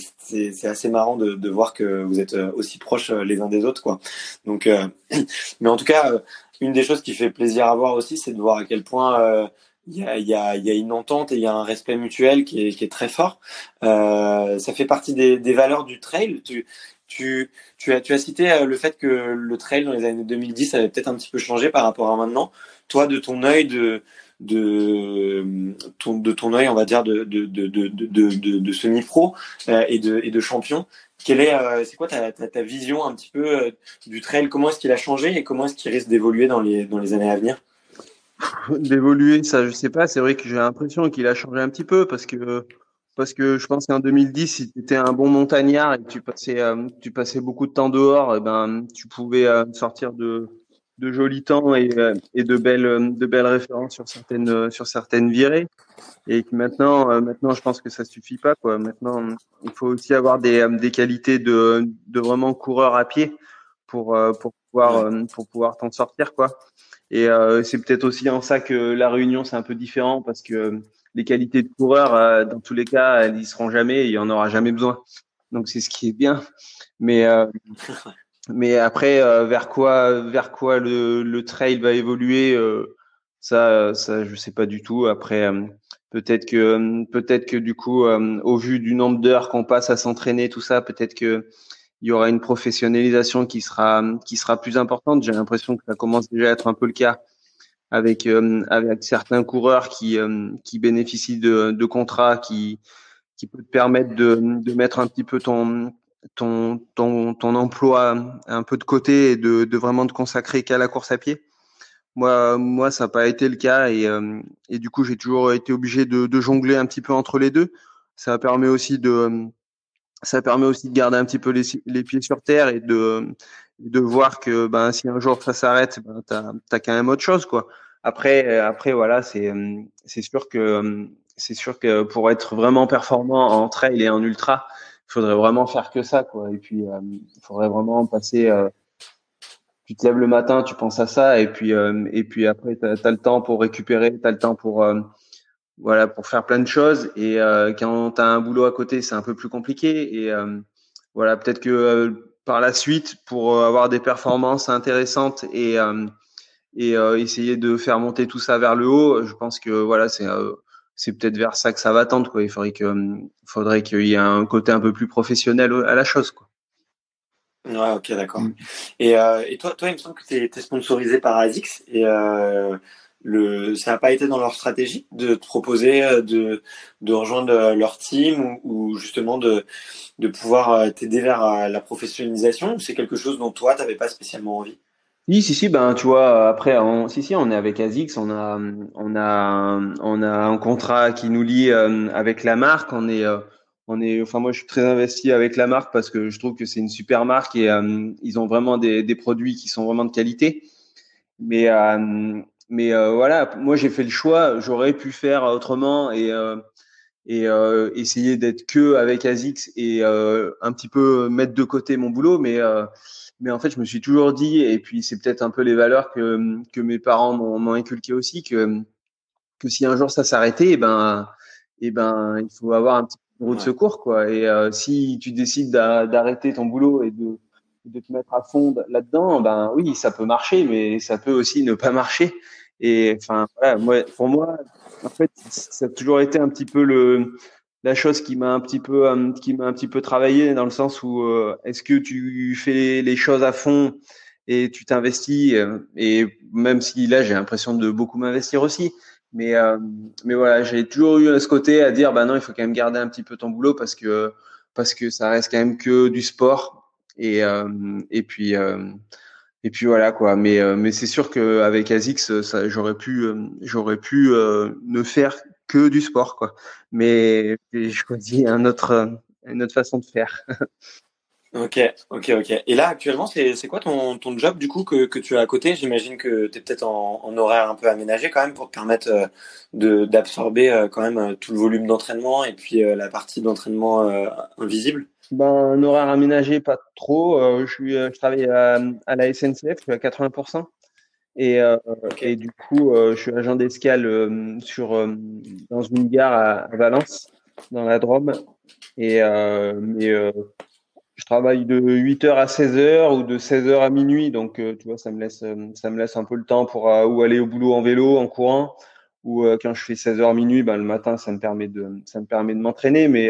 assez marrant de, de voir que vous êtes aussi proches les uns des autres, quoi. Donc, euh, mais en tout cas, une des choses qui fait plaisir à voir aussi, c'est de voir à quel point euh, il y, a, y, y, a, une entente et il y a un respect mutuel qui est, qui est très fort. Euh, ça fait partie des, des, valeurs du trail. Tu, tu, tu, as, tu as cité euh, le fait que le trail dans les années 2010 avait peut-être un petit peu changé par rapport à maintenant. Toi, de ton œil de, de ton, de œil, on va dire, de, de, de, de, semi-pro euh, et, de, et de champion, quelle est, euh, c'est quoi ta, ta, vision un petit peu euh, du trail? Comment est-ce qu'il a changé et comment est-ce qu'il risque d'évoluer dans les, dans les années à venir? D'évoluer, ça, je sais pas. C'est vrai que j'ai l'impression qu'il a changé un petit peu parce que parce que je pense qu'en 2010, si tu étais un bon montagnard et que tu passais tu passais beaucoup de temps dehors, eh ben tu pouvais sortir de de jolis temps et, et de belles de belles références sur certaines sur certaines virées et que maintenant, euh, maintenant, je pense que ça suffit pas. Quoi. Maintenant, il faut aussi avoir des, euh, des qualités de, de vraiment coureur à pied pour, euh, pour pouvoir, pour pouvoir t'en sortir. Quoi. Et c'est peut-être aussi en ça que la Réunion, c'est un peu différent parce que les qualités de coureur, dans tous les cas, elles y seront jamais et il y en aura jamais besoin. Donc c'est ce qui est bien. Mais mais après, vers quoi, vers quoi le, le trail va évoluer, ça, ça, je sais pas du tout. Après, Peut-être que peut-être que du coup, euh, au vu du nombre d'heures qu'on passe à s'entraîner, tout ça, peut-être que il y aura une professionnalisation qui sera qui sera plus importante. J'ai l'impression que ça commence déjà à être un peu le cas avec euh, avec certains coureurs qui euh, qui bénéficient de, de contrats qui qui peut te permettre de, de mettre un petit peu ton ton ton ton emploi un peu de côté et de, de vraiment te consacrer qu'à la course à pied? Moi, moi, ça n'a pas été le cas et, euh, et du coup, j'ai toujours été obligé de, de, jongler un petit peu entre les deux. Ça permet aussi de, ça permet aussi de garder un petit peu les, les pieds sur terre et de, de voir que ben, si un jour ça s'arrête, ben, tu as, quand même autre chose. Quoi. Après, après voilà, c'est, c'est sûr que c'est sûr que pour être vraiment performant en trail et en ultra, faudrait vraiment faire que ça, quoi. Et puis, il faudrait vraiment passer tu te lèves le matin, tu penses à ça, et puis euh, et puis après tu as, le temps pour récupérer, tu as le temps pour euh, voilà pour faire plein de choses. Et euh, quand tu as un boulot à côté, c'est un peu plus compliqué. Et voilà, peut-être que par la suite, pour avoir des performances intéressantes et et essayer de faire monter tout ça vers le haut, je pense que voilà c'est c'est peut-être vers ça que ça va tendre quoi. Il faudrait que faudrait qu'il y ait un côté un peu plus professionnel à la chose quoi. Ouais, ok, d'accord. Mm. Et, euh, et toi, toi, il me semble que tu es, sponsorisé par ASICS et euh, le, ça n'a pas été dans leur stratégie de te proposer euh, de, de rejoindre leur team ou, justement de, de pouvoir t'aider vers la professionnalisation ou c'est quelque chose dont toi, tu n'avais pas spécialement envie? Si, si, si, ben, tu vois, après, on, si, si, on est avec ASICS, on a, on a, on a un contrat qui nous lie avec la marque, on est, on est, enfin moi je suis très investi avec la marque parce que je trouve que c'est une super marque et euh, ils ont vraiment des, des, produits qui sont vraiment de qualité. Mais euh, mais euh, voilà, moi j'ai fait le choix, j'aurais pu faire autrement et et essayer d'être que avec Azix et un petit peu mettre de côté mon boulot, mais mais en fait je me suis toujours dit et puis c'est peut-être un peu les valeurs que que mes parents m'ont inculqué aussi que que si un jour ça s'arrêtait, et eh ben et eh ben il faut avoir un petit roue de secours quoi. Et euh, si tu décides d'arrêter ton boulot et de, de te mettre à fond là-dedans, ben oui, ça peut marcher, mais ça peut aussi ne pas marcher. Et enfin, voilà, moi, pour moi, en fait, ça a toujours été un petit peu la chose qui m'a un petit peu euh, qui m'a un petit peu travaillé dans le sens où euh, est-ce que tu fais les choses à fond et tu t'investis et même si là j'ai l'impression de beaucoup m'investir aussi mais, euh, mais voilà, j'ai toujours eu ce côté à dire, bah non, il faut quand même garder un petit peu ton boulot parce que, parce que ça reste quand même que du sport. Et, euh, et puis, euh, et puis voilà quoi. Mais, euh, mais c'est sûr qu'avec Azix, ça, j'aurais pu, euh, j'aurais pu ne faire que du sport quoi. Mais j'ai choisi un autre, une autre façon de faire. Ok, ok, ok. Et là, actuellement, c'est quoi ton, ton job du coup que, que tu as à côté? J'imagine que tu es peut-être en, horaire un peu aménagé quand même pour te permettre euh, de d'absorber euh, quand même euh, tout le volume d'entraînement et puis la partie d'entraînement invisible. Ben, un horaire aménagé, pas trop. je suis, je travaille à, à, la SNCF, je suis à 80%. Et, et du coup, je suis agent d'escale sur dans une gare à, à, Valence, dans la Drôme. Et mais je travaille de 8h à 16h ou de 16h à minuit. Donc, euh, tu vois, ça me laisse, euh, ça me laisse un peu le temps pour euh, ou aller au boulot en vélo, en courant, ou quand je fais 16h minuit, ben, le matin, ça me permet de, ça me permet de m'entraîner, mais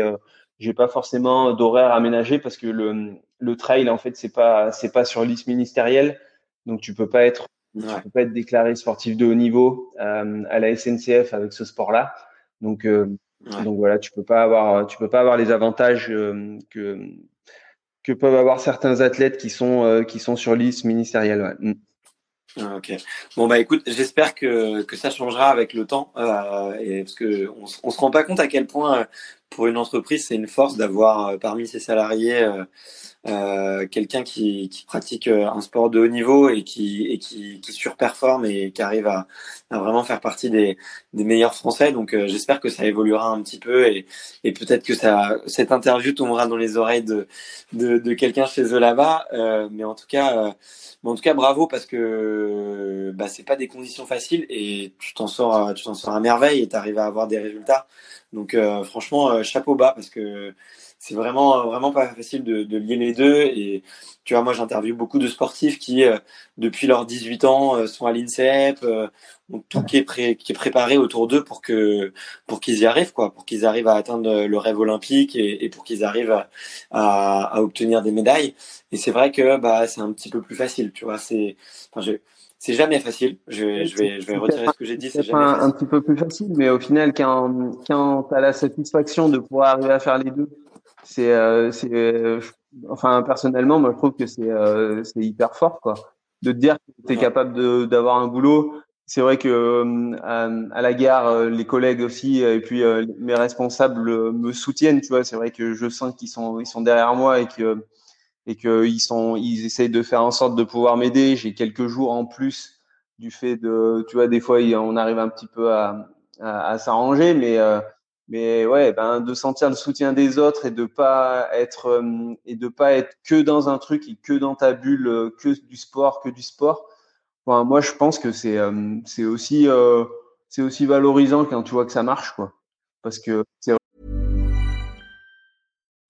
j'ai pas forcément d'horaire aménagé parce que le, le trail, en fait, c'est pas, c'est pas sur liste ministérielle. Donc, tu peux pas être, tu peux pas être déclaré sportif de haut niveau à la SNCF avec ce sport-là. Donc, donc voilà, tu peux pas avoir, tu peux pas avoir les avantages que que peuvent avoir certains athlètes qui sont euh, qui sont sur liste ministérielle. Mm. Ah, ok. Bon bah écoute, j'espère que, que ça changera avec le temps, euh, et parce que on, on se rend pas compte à quel point euh, pour une entreprise c'est une force d'avoir euh, parmi ses salariés euh, quelqu'un qui, qui, pratique un sport de haut niveau et qui et qui, qui surperforme et qui arrive à, à, vraiment faire partie des, des meilleurs Français. Donc j'espère que ça évoluera un petit peu et, et peut-être que ça cette interview tombera dans les oreilles de de, de quelqu'un chez eux là-bas. mais en tout cas mais en tout cas, bravo parce que bah, c'est pas des conditions faciles et tu t'en sors, tu t'en sors à merveille et tu arrives à avoir des résultats. Donc euh, franchement, euh, chapeau bas parce que c'est vraiment vraiment pas facile de, de, lier les deux. Et tu vois moi j'interviewe beaucoup de sportifs qui euh, depuis leurs 18 ans euh, sont à l'INSEP euh, ont tout qui est pré qui est préparé autour d'eux pour que pour qu'ils y arrivent quoi. Pour qu'ils arrivent à atteindre le rêve olympique et, et pour qu'ils arrivent à, à, à, obtenir des médailles. Et c'est vrai que bah c'est un petit peu plus facile tu vois. C'est enfin c'est jamais facile. Je vais, je vais, je vais retirer ce que j'ai dit. C'est jamais un, un, petit peu plus facile, mais au final, quand, quand tu as la satisfaction de pouvoir arriver à faire les deux, c'est, euh, c'est, euh, enfin personnellement, moi je trouve que c'est, euh, c'est hyper fort quoi, de te dire que tu es capable de, d'avoir un boulot. C'est vrai que à, à, la gare, les collègues aussi et puis mes responsables me soutiennent. Tu vois, c'est vrai que je sens qu'ils sont, ils sont derrière moi et que et qu'ils sont, ils essayent de faire en sorte de pouvoir m'aider. J'ai quelques jours en plus du fait de, tu vois, des fois on arrive un petit peu à, s'arranger, mais mais ouais, ben de sentir le soutien des autres et de pas être et de pas être que dans un truc et que dans ta bulle, que du sport, que du sport. Enfin, moi, je pense que c'est c'est aussi c'est aussi valorisant quand tu vois que ça marche, quoi. Parce que c'est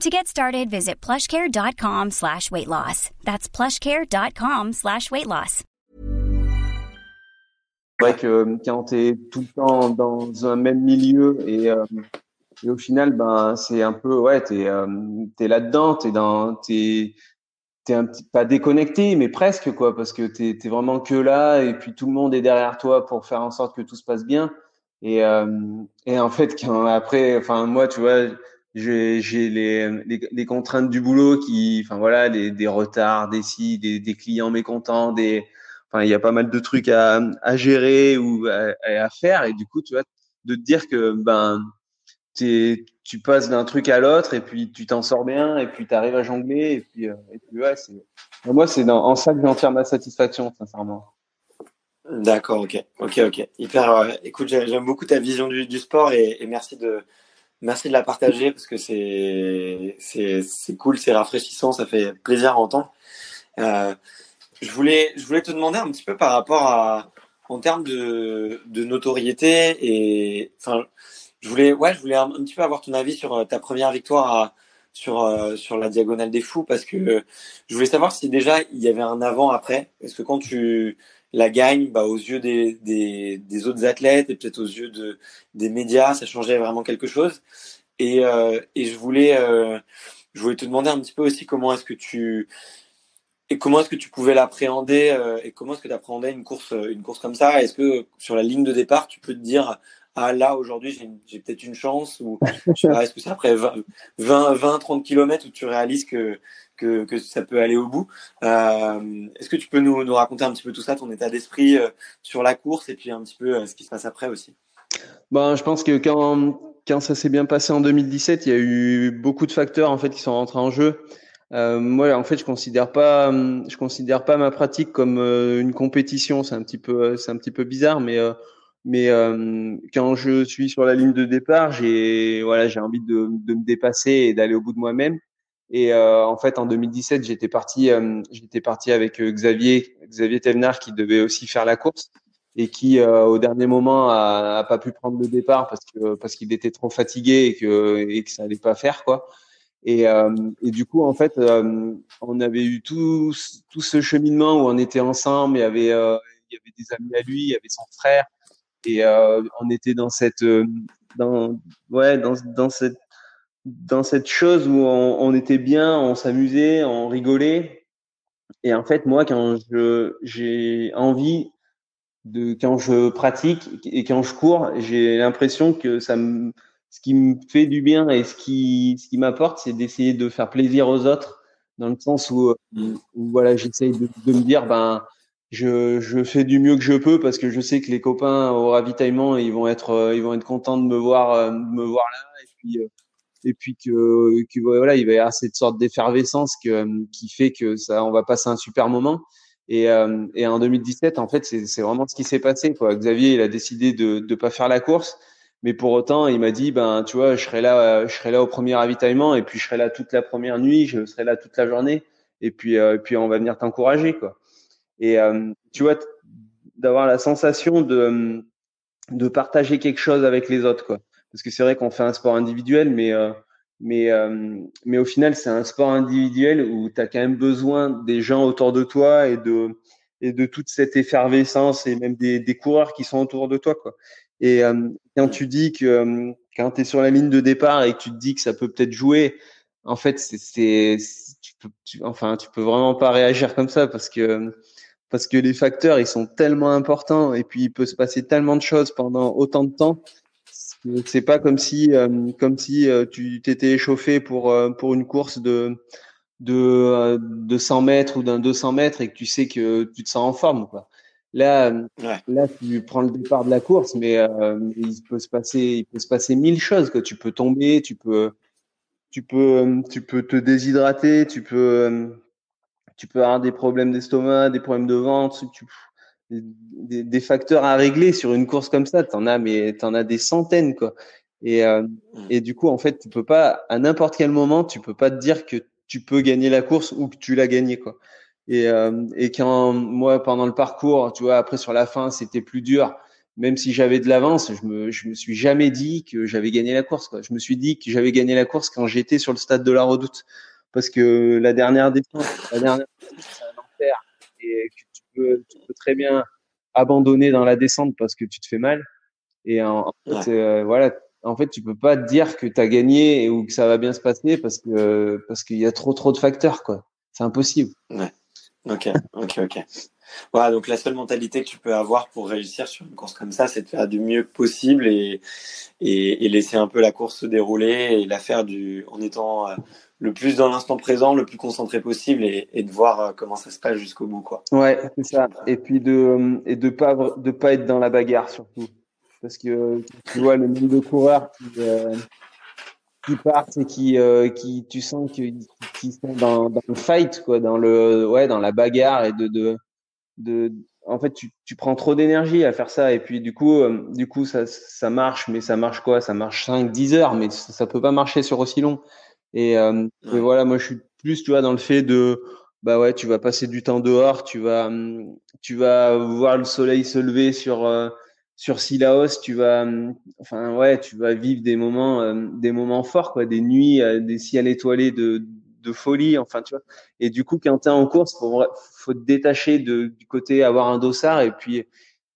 To get started, visit plushcare.com slash weight loss. That's plushcare.com slash weight loss. C'est vrai que quand tu es tout le temps dans un même milieu et, euh, et au final, ben, c'est un peu, ouais, tu es, euh, là-dedans, tu es dans, t'es, t'es un petit, pas déconnecté, mais presque, quoi, parce que tu es, vraiment que là et puis tout le monde est derrière toi pour faire en sorte que tout se passe bien. Et, euh, et en fait, quand après, enfin, moi, tu vois, j'ai les, les, les, contraintes du boulot qui, enfin voilà, des, des retards, des si, des, des, clients mécontents, des, enfin il y a pas mal de trucs à, à gérer ou à, à, faire et du coup tu vois de te dire que ben tu passes d'un truc à l'autre et puis tu t'en sors bien et puis tu arrives à jongler et puis, euh, et puis ouais c'est moi c'est en ça que j'en tire ma satisfaction sincèrement. D'accord, ok, ok, ok. Hyper. Euh, écoute, j'aime beaucoup ta vision du, du sport et, et merci de Merci de la partager parce que c'est cool, c'est rafraîchissant, ça fait plaisir à entendre. Euh, je voulais je voulais te demander un petit peu par rapport à en termes de, notoriété et je voulais ouais je voulais un, petit peu avoir ton avis sur euh, ta première victoire euh, sur la diagonale des fous parce que je voulais savoir si déjà il y avait un avant après parce que quand tu la gagne, bah, aux yeux des, des, des autres athlètes et peut-être aux yeux de, des médias, ça changeait vraiment quelque chose. Et, euh, et je voulais, euh, je voulais te demander un petit peu aussi comment est-ce que tu et comment est-ce que tu pouvais l'appréhender euh, et comment est-ce que tu appréhendais une course, une course comme ça? Est-ce que sur la ligne de départ, tu peux te dire ah là aujourd'hui j'ai, j'ai peut-être une chance ou est-ce que c'est après 20, 20, 20 30 km où tu réalises que que, que ça peut aller au bout. Euh, est-ce que tu peux nous, nous, raconter un petit peu tout ça, ton état d'esprit euh, sur la course et puis un petit peu euh, ce qui se passe après aussi? Ben, Je pense que quand, quand ça s'est bien passé en 2017, il y a eu beaucoup de facteurs en fait qui sont rentrés en jeu. Euh, moi, en fait, je considère pas, je considère pas ma pratique comme une compétition. C'est un petit peu, c'est un petit peu bizarre, mais mais quand je suis sur la ligne de départ, j'ai voilà, j'ai envie de, de me dépasser et d'aller au bout de moi-même. Et euh, en fait, en 2017, j'étais parti, euh, j'étais parti avec euh, Xavier, Xavier Thévenard, qui devait aussi faire la course et qui, au dernier moment, a, a, pas pu prendre le départ parce que parce qu'il était trop fatigué et que et que ça allait pas faire quoi. Et, et du coup, en fait, on avait eu tout tout ce cheminement où on était ensemble. Il y avait il y avait des amis à lui, il y avait son frère et on était dans cette dans ouais dans dans cette dans cette chose où on, on était bien, on s'amusait, on rigolait. Et en fait, moi, quand je j'ai envie de quand je pratique et quand je cours, j'ai l'impression que ça me ce qui me fait du bien et ce qui ce qui m'apporte, c'est d'essayer de faire plaisir aux autres dans le sens où, où voilà, j'essaye de, de, me dire ben je, je fais du mieux que je peux parce que je sais que les copains au ravitaillement ils vont être ils vont être contents de me voir de me voir là et puis et puis que, que voilà, il va y avoir cette sorte d'effervescence que, qui fait que ça, on va passer un super moment. Et, euh, et en 2017, en fait, c'est vraiment ce qui s'est passé. Quoi. Xavier, il a décidé de ne pas faire la course, mais pour autant, il m'a dit, ben, tu vois, je serai là, je serai là au premier ravitaillement, et puis je serai là toute la première nuit, je serai là toute la journée, et puis, euh, et puis on va venir t'encourager, quoi. Et euh, tu vois, d'avoir la sensation de de partager quelque chose avec les autres, quoi parce que c'est vrai qu'on fait un sport individuel, mais euh, mais euh, mais au final c'est un sport individuel où tu as quand même besoin des gens autour de toi et de et de toute cette effervescence et même des, des coureurs qui sont autour de toi quoi. Et euh, quand tu dis que quand tu es sur la ligne de départ et que tu te dis que ça peut peut-être jouer, en fait c'est tu peux tu, enfin tu peux vraiment pas réagir comme ça parce que parce que les facteurs ils sont tellement importants et puis il peut se passer tellement de choses pendant autant de temps c'est pas comme si, euh, comme si euh, tu t'étais échauffé pour euh, pour une course de de, de 100 mètres ou d'un 200 mètres et que tu sais que tu te sens en forme. Quoi. Là, là, tu prends le départ de la course, mais il peut se passer, il peut se passer mille choses. Que tu peux tomber, tu peux, tu peux, tu peux te déshydrater, tu peux, tu peux avoir des problèmes d'estomac, des problèmes de ventre, tu, des, des, facteurs à régler sur une course comme ça. T'en as, mais t'en as des centaines, quoi. Et, euh, mmh. et du coup, en fait, tu peux pas, à n'importe quel moment, tu peux pas te dire que tu peux gagner la course ou que tu l'as gagné, quoi. Et, euh, et quand moi, pendant le parcours, tu vois, après sur la fin, c'était plus dur. Même si j'avais de l'avance, je me, je me suis jamais dit que j'avais gagné la course. Quoi. Je me suis dit que j'avais gagné la course quand j'étais sur le stade de la Redoute, parce que la dernière descente, la dernière, c'est un enfer et que tu peux, tu peux très bien abandonner dans la descente parce que tu te fais mal. Et en, fait, euh, voilà, en fait, tu peux pas te dire que tu as gagné ou que ça va bien se passer parce que parce qu'il y a trop trop de facteurs quoi. C'est impossible. Ouais. Ok, ok, ok. Voilà, donc la seule mentalité que tu peux avoir pour réussir sur une course comme ça, c'est de faire du mieux possible et, et, laisser un peu la course se dérouler et la faire du, en étant euh, le plus dans l'instant présent, le plus concentré possible et, de voir euh, comment ça se passe jusqu'au bout, quoi. Ouais, c'est ça. Et puis de et de pas de pas être dans la bagarre surtout, parce que tu vois le nombre de coureurs qui euh, qui partent et qui euh, qui tu sens qu'ils qui sont dans, le fight quoi, dans le ouais dans la bagarre et de de en fait tu, tu prends trop d'énergie à faire ça et puis du coup du coup ça ça marche mais ça marche quoi? Ça marche 5 10 heures mais ça, ça peut pas marcher sur aussi long. Et, euh, et, voilà, moi je suis plus, tu vois, dans le fait de, bah ouais, tu vas passer du temps dehors, tu vas, hum, tu vas voir le soleil se lever sur euh, sur Silaos, tu vas, hum, enfin ouais, tu vas vivre des moments, euh, des moments forts, quoi, des nuits, des ciels étoilés de de folie, enfin tu vois. Et du coup, quand t'es en course, faut faut te détacher du côté avoir un dossard et puis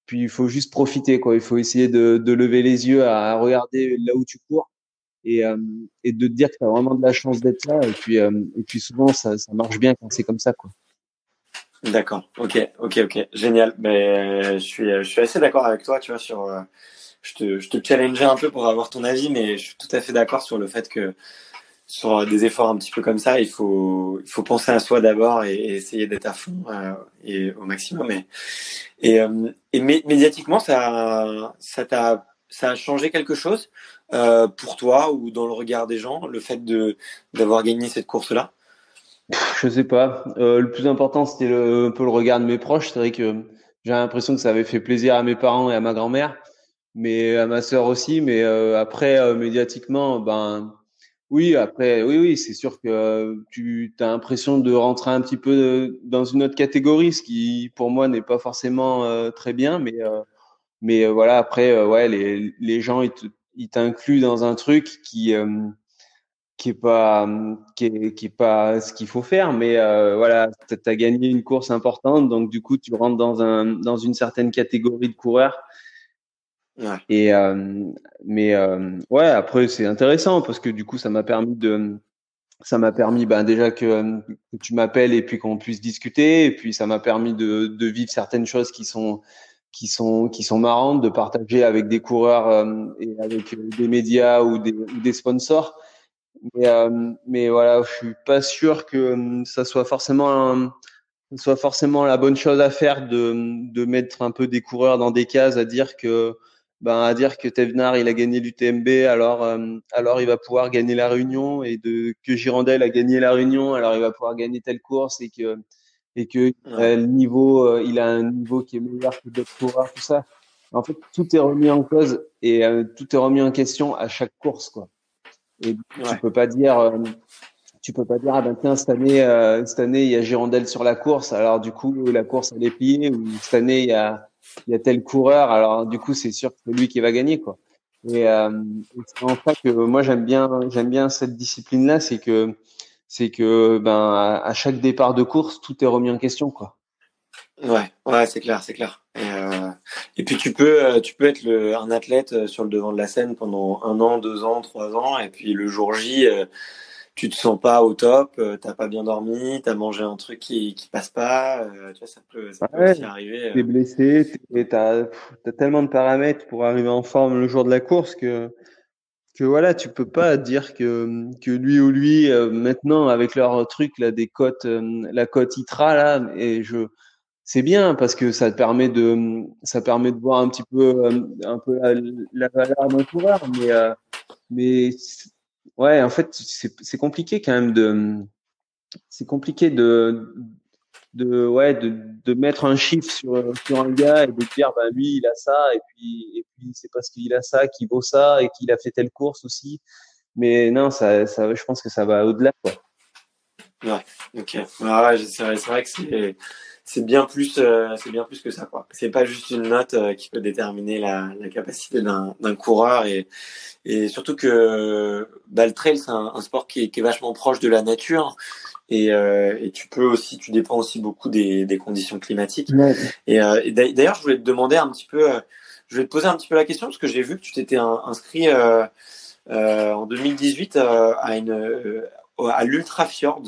puis il faut juste profiter quoi. Il faut essayer de, lever les yeux à regarder là où tu cours et, euh, et de te dire que tu as vraiment de la chance d'être là. Et puis, euh, et puis souvent, ça, ça marche bien quand c'est comme ça. quoi. D'accord, ok, ok, ok, génial. Mais je suis, je suis assez d'accord avec toi, tu vois, sur. Euh, je te, je te challengeais un peu pour avoir ton avis, mais je suis tout à fait d'accord sur le fait que sur des efforts un petit peu comme ça, il faut, il faut penser à soi d'abord et, essayer d'être à fond euh, et au maximum. Et, et, et médiatiquement, ça, ça t'a, ça a changé quelque chose euh, pour toi ou dans le regard des gens, le fait de d'avoir gagné cette course-là? Je sais pas. Euh, le plus important, c'était un peu le regard de mes proches. C'est vrai que j'ai l'impression que ça avait fait plaisir à mes parents et à ma grand-mère, mais à ma sœur aussi. Mais euh, après, euh, médiatiquement, ben oui, après, oui, oui, c'est sûr que euh, tu as l'impression de rentrer un petit peu dans une autre catégorie, ce qui pour moi n'est pas forcément très bien, mais mais voilà, après, ouais, les, gens ils t'inclut dans un truc qui euh, qui est pas qui est, qui est pas ce qu'il faut faire mais euh, voilà tu as gagné une course importante donc du coup tu rentres dans un dans une certaine catégorie de coureurs ouais. et euh, mais euh, ouais après c'est intéressant parce que du coup ça m'a permis de ça m'a permis ben déjà que, tu m'appelles et puis qu'on puisse discuter et puis ça m'a permis de, de vivre certaines choses qui sont qui sont qui sont marrantes de partager avec des coureurs euh, et avec des médias ou des, sponsors. Mais, euh, mais voilà, je suis pas sûr que ça soit forcément soit forcément la bonne chose à faire de, de mettre un peu des coureurs dans des cases à dire que ben à dire que Tevnar il a gagné l'UTMB alors alors il va pouvoir gagner la Réunion et de que Girondel a gagné la Réunion alors il va pouvoir gagner telle course et que et que euh, le niveau, euh, il a un niveau qui est meilleur que d'autres coureurs, tout ça. En fait, tout est remis en cause et euh, tout est remis en question à chaque course, quoi. Et tu peux pas dire, tu peux pas dire ah ben tiens cette année, cette année il y a Girondel sur la course, alors du coup la course elle est pliée ou cette année il y a il y a tel coureur, alors du coup c'est sûr que c'est lui qui va gagner, quoi. Et, c'est en fait que moi j'aime bien j'aime bien cette discipline là, c'est que c'est que ben à chaque départ de course, tout est remis en question, quoi. Ouais, ouais, c'est clair, c'est clair. Et, euh, et, puis tu peux, euh, tu peux être le, un athlète euh, sur le devant de la scène pendant un an, deux ans, trois ans, et puis le jour J, tu te sens pas au top, t'as pas bien dormi, t'as mangé un truc qui, qui passe pas, tu vois, ça peut, ça peut aussi arriver. T'es blessé, t'as as tellement de paramètres pour arriver en forme le jour de la course que que voilà, tu peux pas dire que que lui ou lui euh, maintenant avec leur truc là des cotes, euh, la cote ITRA là, et je c'est bien parce que ça te permet de ça permet de voir un petit peu euh, un peu la, valeur d'un coureur, mais mais ouais, en fait c'est compliqué quand même de c'est compliqué de de ouais de, de mettre un chiffre sur sur un gars et de dire bah lui il a ça et puis et puis c'est parce qu'il a ça qui vaut ça et qu'il a fait telle course aussi. Mais non ça ça je pense que ça va au-delà ouais ok. Ouais, c'est vrai, vrai que c'est c'est bien plus euh, c'est bien plus que ça quoi c'est pas juste une note euh, qui peut déterminer la, la capacité d'un coureur et et surtout que bah, le trail c'est un, un, sport qui est, qui est vachement proche de la nature et, euh, et, tu peux aussi, tu dépends aussi beaucoup des, des conditions climatiques. Et, euh, et d'ailleurs, je voulais te demander un petit peu, euh, je vais te poser un petit peu la question parce que j'ai vu que tu t'étais inscrit euh, euh, en 2018 à une à l'Ultra Fjord.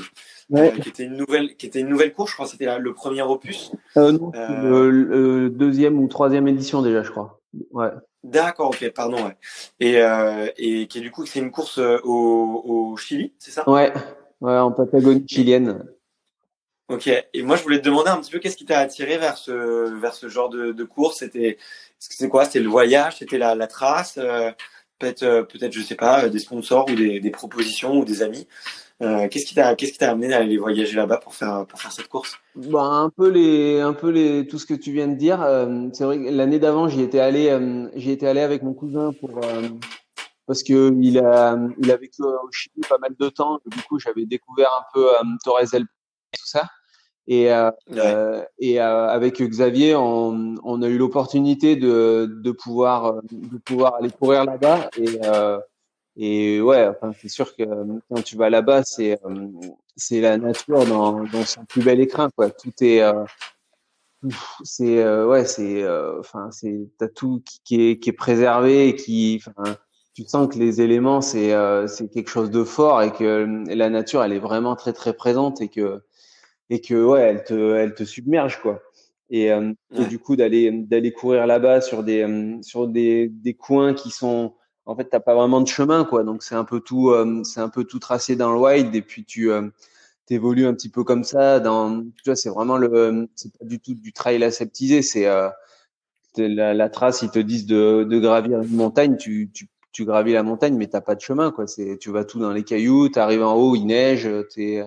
qui était une nouvelle, qui était une nouvelle course. Je crois que c'était le premier opus. non, le, le, deuxième ou troisième édition déjà, je crois. Ouais. D'accord, ok, pardon. Ouais. Et, euh, et qui du coup, c'est une course au, au Chili, c'est ça? Ouais. Ouais, en Patagonie chilienne. Ok. Et moi, je voulais te demander un petit peu qu'est-ce qui t'a attiré vers ce vers ce genre de, de course? C'était c'est quoi? C'était le voyage? C'était la, la trace? Euh, Peut-être euh, peut-être je sais pas euh, des sponsors ou des, propositions ou des amis. Euh, qu'est-ce qui t'a qu'est-ce qui t'a amené à aller voyager là-bas pour faire pour faire cette course? Bah, un peu les un peu les tout ce que tu viens de dire. c'est vrai que l'année d'avant j'y étais allé j'y étais allé avec mon cousin pour parce que il a, il a vécu au Chili pas mal de temps. Du coup, j'avais découvert un peu Torres El tout ça. Et, euh, euh et euh, avec Xavier, on, on a eu l'opportunité de, de pouvoir de pouvoir aller courir là-bas. Et, et ouais, enfin, c'est sûr que quand tu vas là-bas, c'est c'est la nature dans, dans son plus bel écrin, quoi. Tout est c'est ouais, c'est enfin c'est t'as tout qui, est qui est préservé et qui tu sens que les éléments c'est euh, c'est quelque chose de fort et que euh, la nature elle est vraiment très très présente et que et que ouais elle te elle te submerge quoi. Et, euh, et du coup d'aller d'aller courir là-bas sur des euh, sur des des coins qui sont en fait t'as pas vraiment de chemin quoi. Donc c'est un peu tout c'est un peu tout tracé dans le wild et puis tu t'évolues un petit peu comme ça dans tu vois c'est vraiment le c'est pas du tout du trail aseptisé c'est la, la, trace ils te disent de, de gravir une montagne tu, tu tu gravis la montagne, mais t'as pas de chemin, quoi. C'est, tu vas tout dans les cailloux, arrives en haut, il neige, t'es,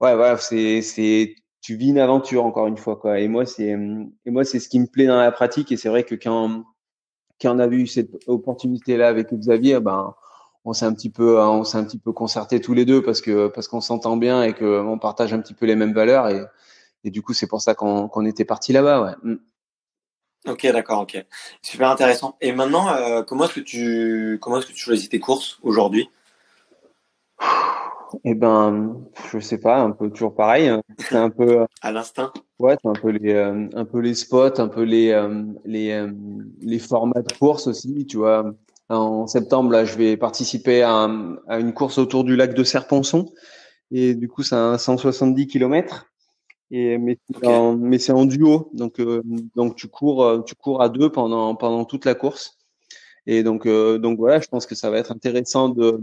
ouais, voilà, c'est, c'est, tu vis une aventure encore une fois, quoi. Et moi, c'est, et moi, c'est ce qui me plaît dans la pratique. Et c'est vrai que quand, quand on a vu cette opportunité-là avec Xavier, ben, on s'est un petit peu, on s'est un petit peu concerté tous les deux parce que, parce qu'on s'entend bien et que on partage un petit peu les mêmes valeurs. Et, et du coup, c'est pour ça qu'on, qu'on était parti là-bas, ouais. Mm. Ok, d'accord, ok, super intéressant. Et maintenant, euh, comment est-ce que tu comment est-ce que tu choisis tes courses aujourd'hui? Eh ben, je sais pas, un peu toujours pareil. Hein. C'est un peu à l'instinct. Ouais, c'est un peu les euh, un peu les spots, un peu les euh, les les formats de course aussi. Tu vois, en septembre là, je vais participer à, à une course autour du lac de Serponçon et du coup, c'est un 170 km. Et mais c'est en, mais c'est en duo, donc euh, donc tu cours euh, tu cours à deux pendant pendant toute la course. Et donc euh, donc voilà, je pense que ça va être intéressant de,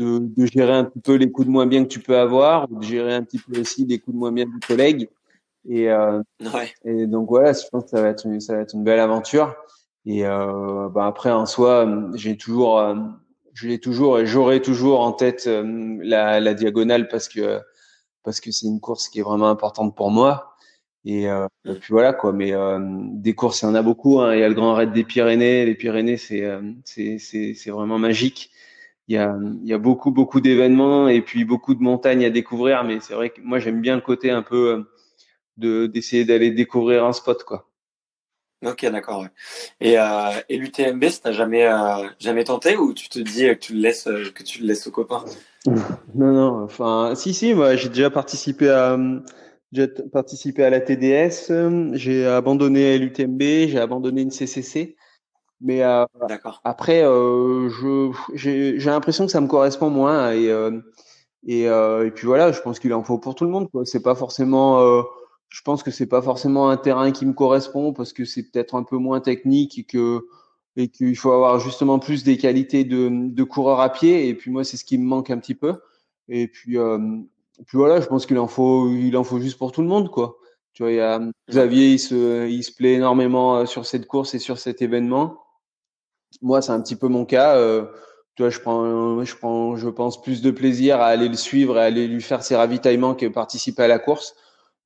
de de gérer un petit peu les coups de moins bien que tu peux avoir, de gérer un petit peu aussi les coups de moins bien du collègue. Et euh, ouais. et donc voilà, je pense que ça va être une, ça va être une belle aventure. Et euh, bah après en soi, j'ai toujours j'ai toujours et j'aurai toujours en tête la, la diagonale parce que parce que c'est une course qui est vraiment importante pour moi. Et, euh, et puis voilà quoi. Mais euh, des courses, il y en a beaucoup. Hein. Il y a le Grand Raid des Pyrénées. Les Pyrénées, c'est euh, c'est c'est vraiment magique. Il y a il y a beaucoup beaucoup d'événements et puis beaucoup de montagnes à découvrir. Mais c'est vrai que moi j'aime bien le côté un peu euh, de d'essayer d'aller découvrir un spot quoi. Ok, d'accord. Ouais. Et, euh, et l'UTMB, ça t'a jamais euh, jamais tenté ou tu te dis que tu le laisses que tu le laisses aux copains? Non, non. Enfin, si, si. Moi, j'ai déjà participé à, j'ai participé à la TDS. J'ai abandonné l'UTMB. J'ai abandonné une CCC. Mais euh, après, euh, je, j'ai, l'impression que ça me correspond moins. Et euh, et, euh, et puis voilà, je pense qu'il en faut pour tout le monde. Quoi. C'est pas forcément. Euh, je pense que c'est pas forcément un terrain qui me correspond parce que c'est peut-être un peu moins technique et que et qu'il faut avoir justement plus des qualités de, de coureur à pied. Et puis moi, c'est ce qui me manque un petit peu. Et puis, euh, puis voilà, je pense qu'il en faut, il en faut juste pour tout le monde, quoi. Tu vois, il y a Xavier, il se, il se plaît énormément sur cette course et sur cet événement. Moi, c'est un petit peu mon cas. Euh, tu vois, je prends, je prends, je pense plus de plaisir à aller le suivre et à aller lui faire ses ravitaillements que participer à la course.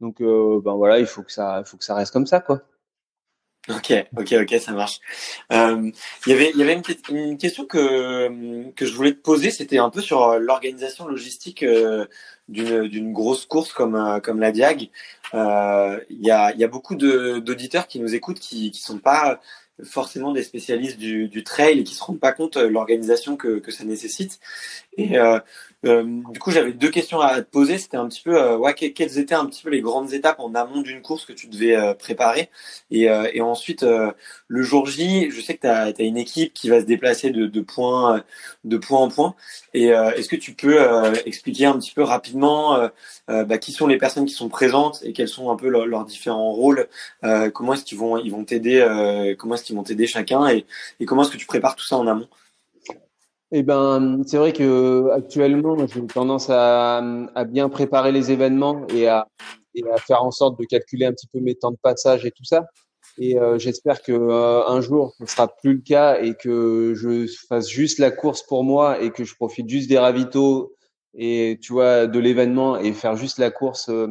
Donc, euh, ben voilà, il faut que ça, il faut que ça reste comme ça, quoi. Ok, ok, ok, ça marche. Euh, y avait, il y avait une, question que que je voulais te poser, c'était un peu sur l'organisation logistique euh, d'une d'une grosse course comme euh, comme la Diag. Il euh, y a y a beaucoup d'auditeurs qui nous écoutent qui qui sont pas forcément des spécialistes du, trail et qui se rendent pas compte de l'organisation que, que ça nécessite. Et euh, euh, du coup, j'avais deux questions à te poser. C'était un petit peu, euh, ouais, quelles étaient un petit peu les grandes étapes en amont d'une course que tu devais euh, préparer, et, euh, et ensuite le jour J. Je sais que tu as, une équipe qui va se déplacer de, de point de point en point. Et est-ce que tu peux expliquer un petit peu rapidement bah, qui sont les personnes qui sont présentes et quels sont un peu leurs, leurs différents rôles? Comment est-ce qu'ils vont ils vont t'aider Comment est-ce qu'ils vont t'aider chacun et, et comment est-ce que tu prépares tout ça en amont? Eh ben, c'est vrai que actuellement, j'ai tendance à, à, bien préparer les événements et à, et à, faire en sorte de calculer un petit peu mes temps de passage et tout ça. Et euh, j'espère que euh, un jour, ce sera plus le cas et que je fasse juste la course pour moi et que je profite juste des ravitaux et tu vois de l'événement et faire juste la course euh,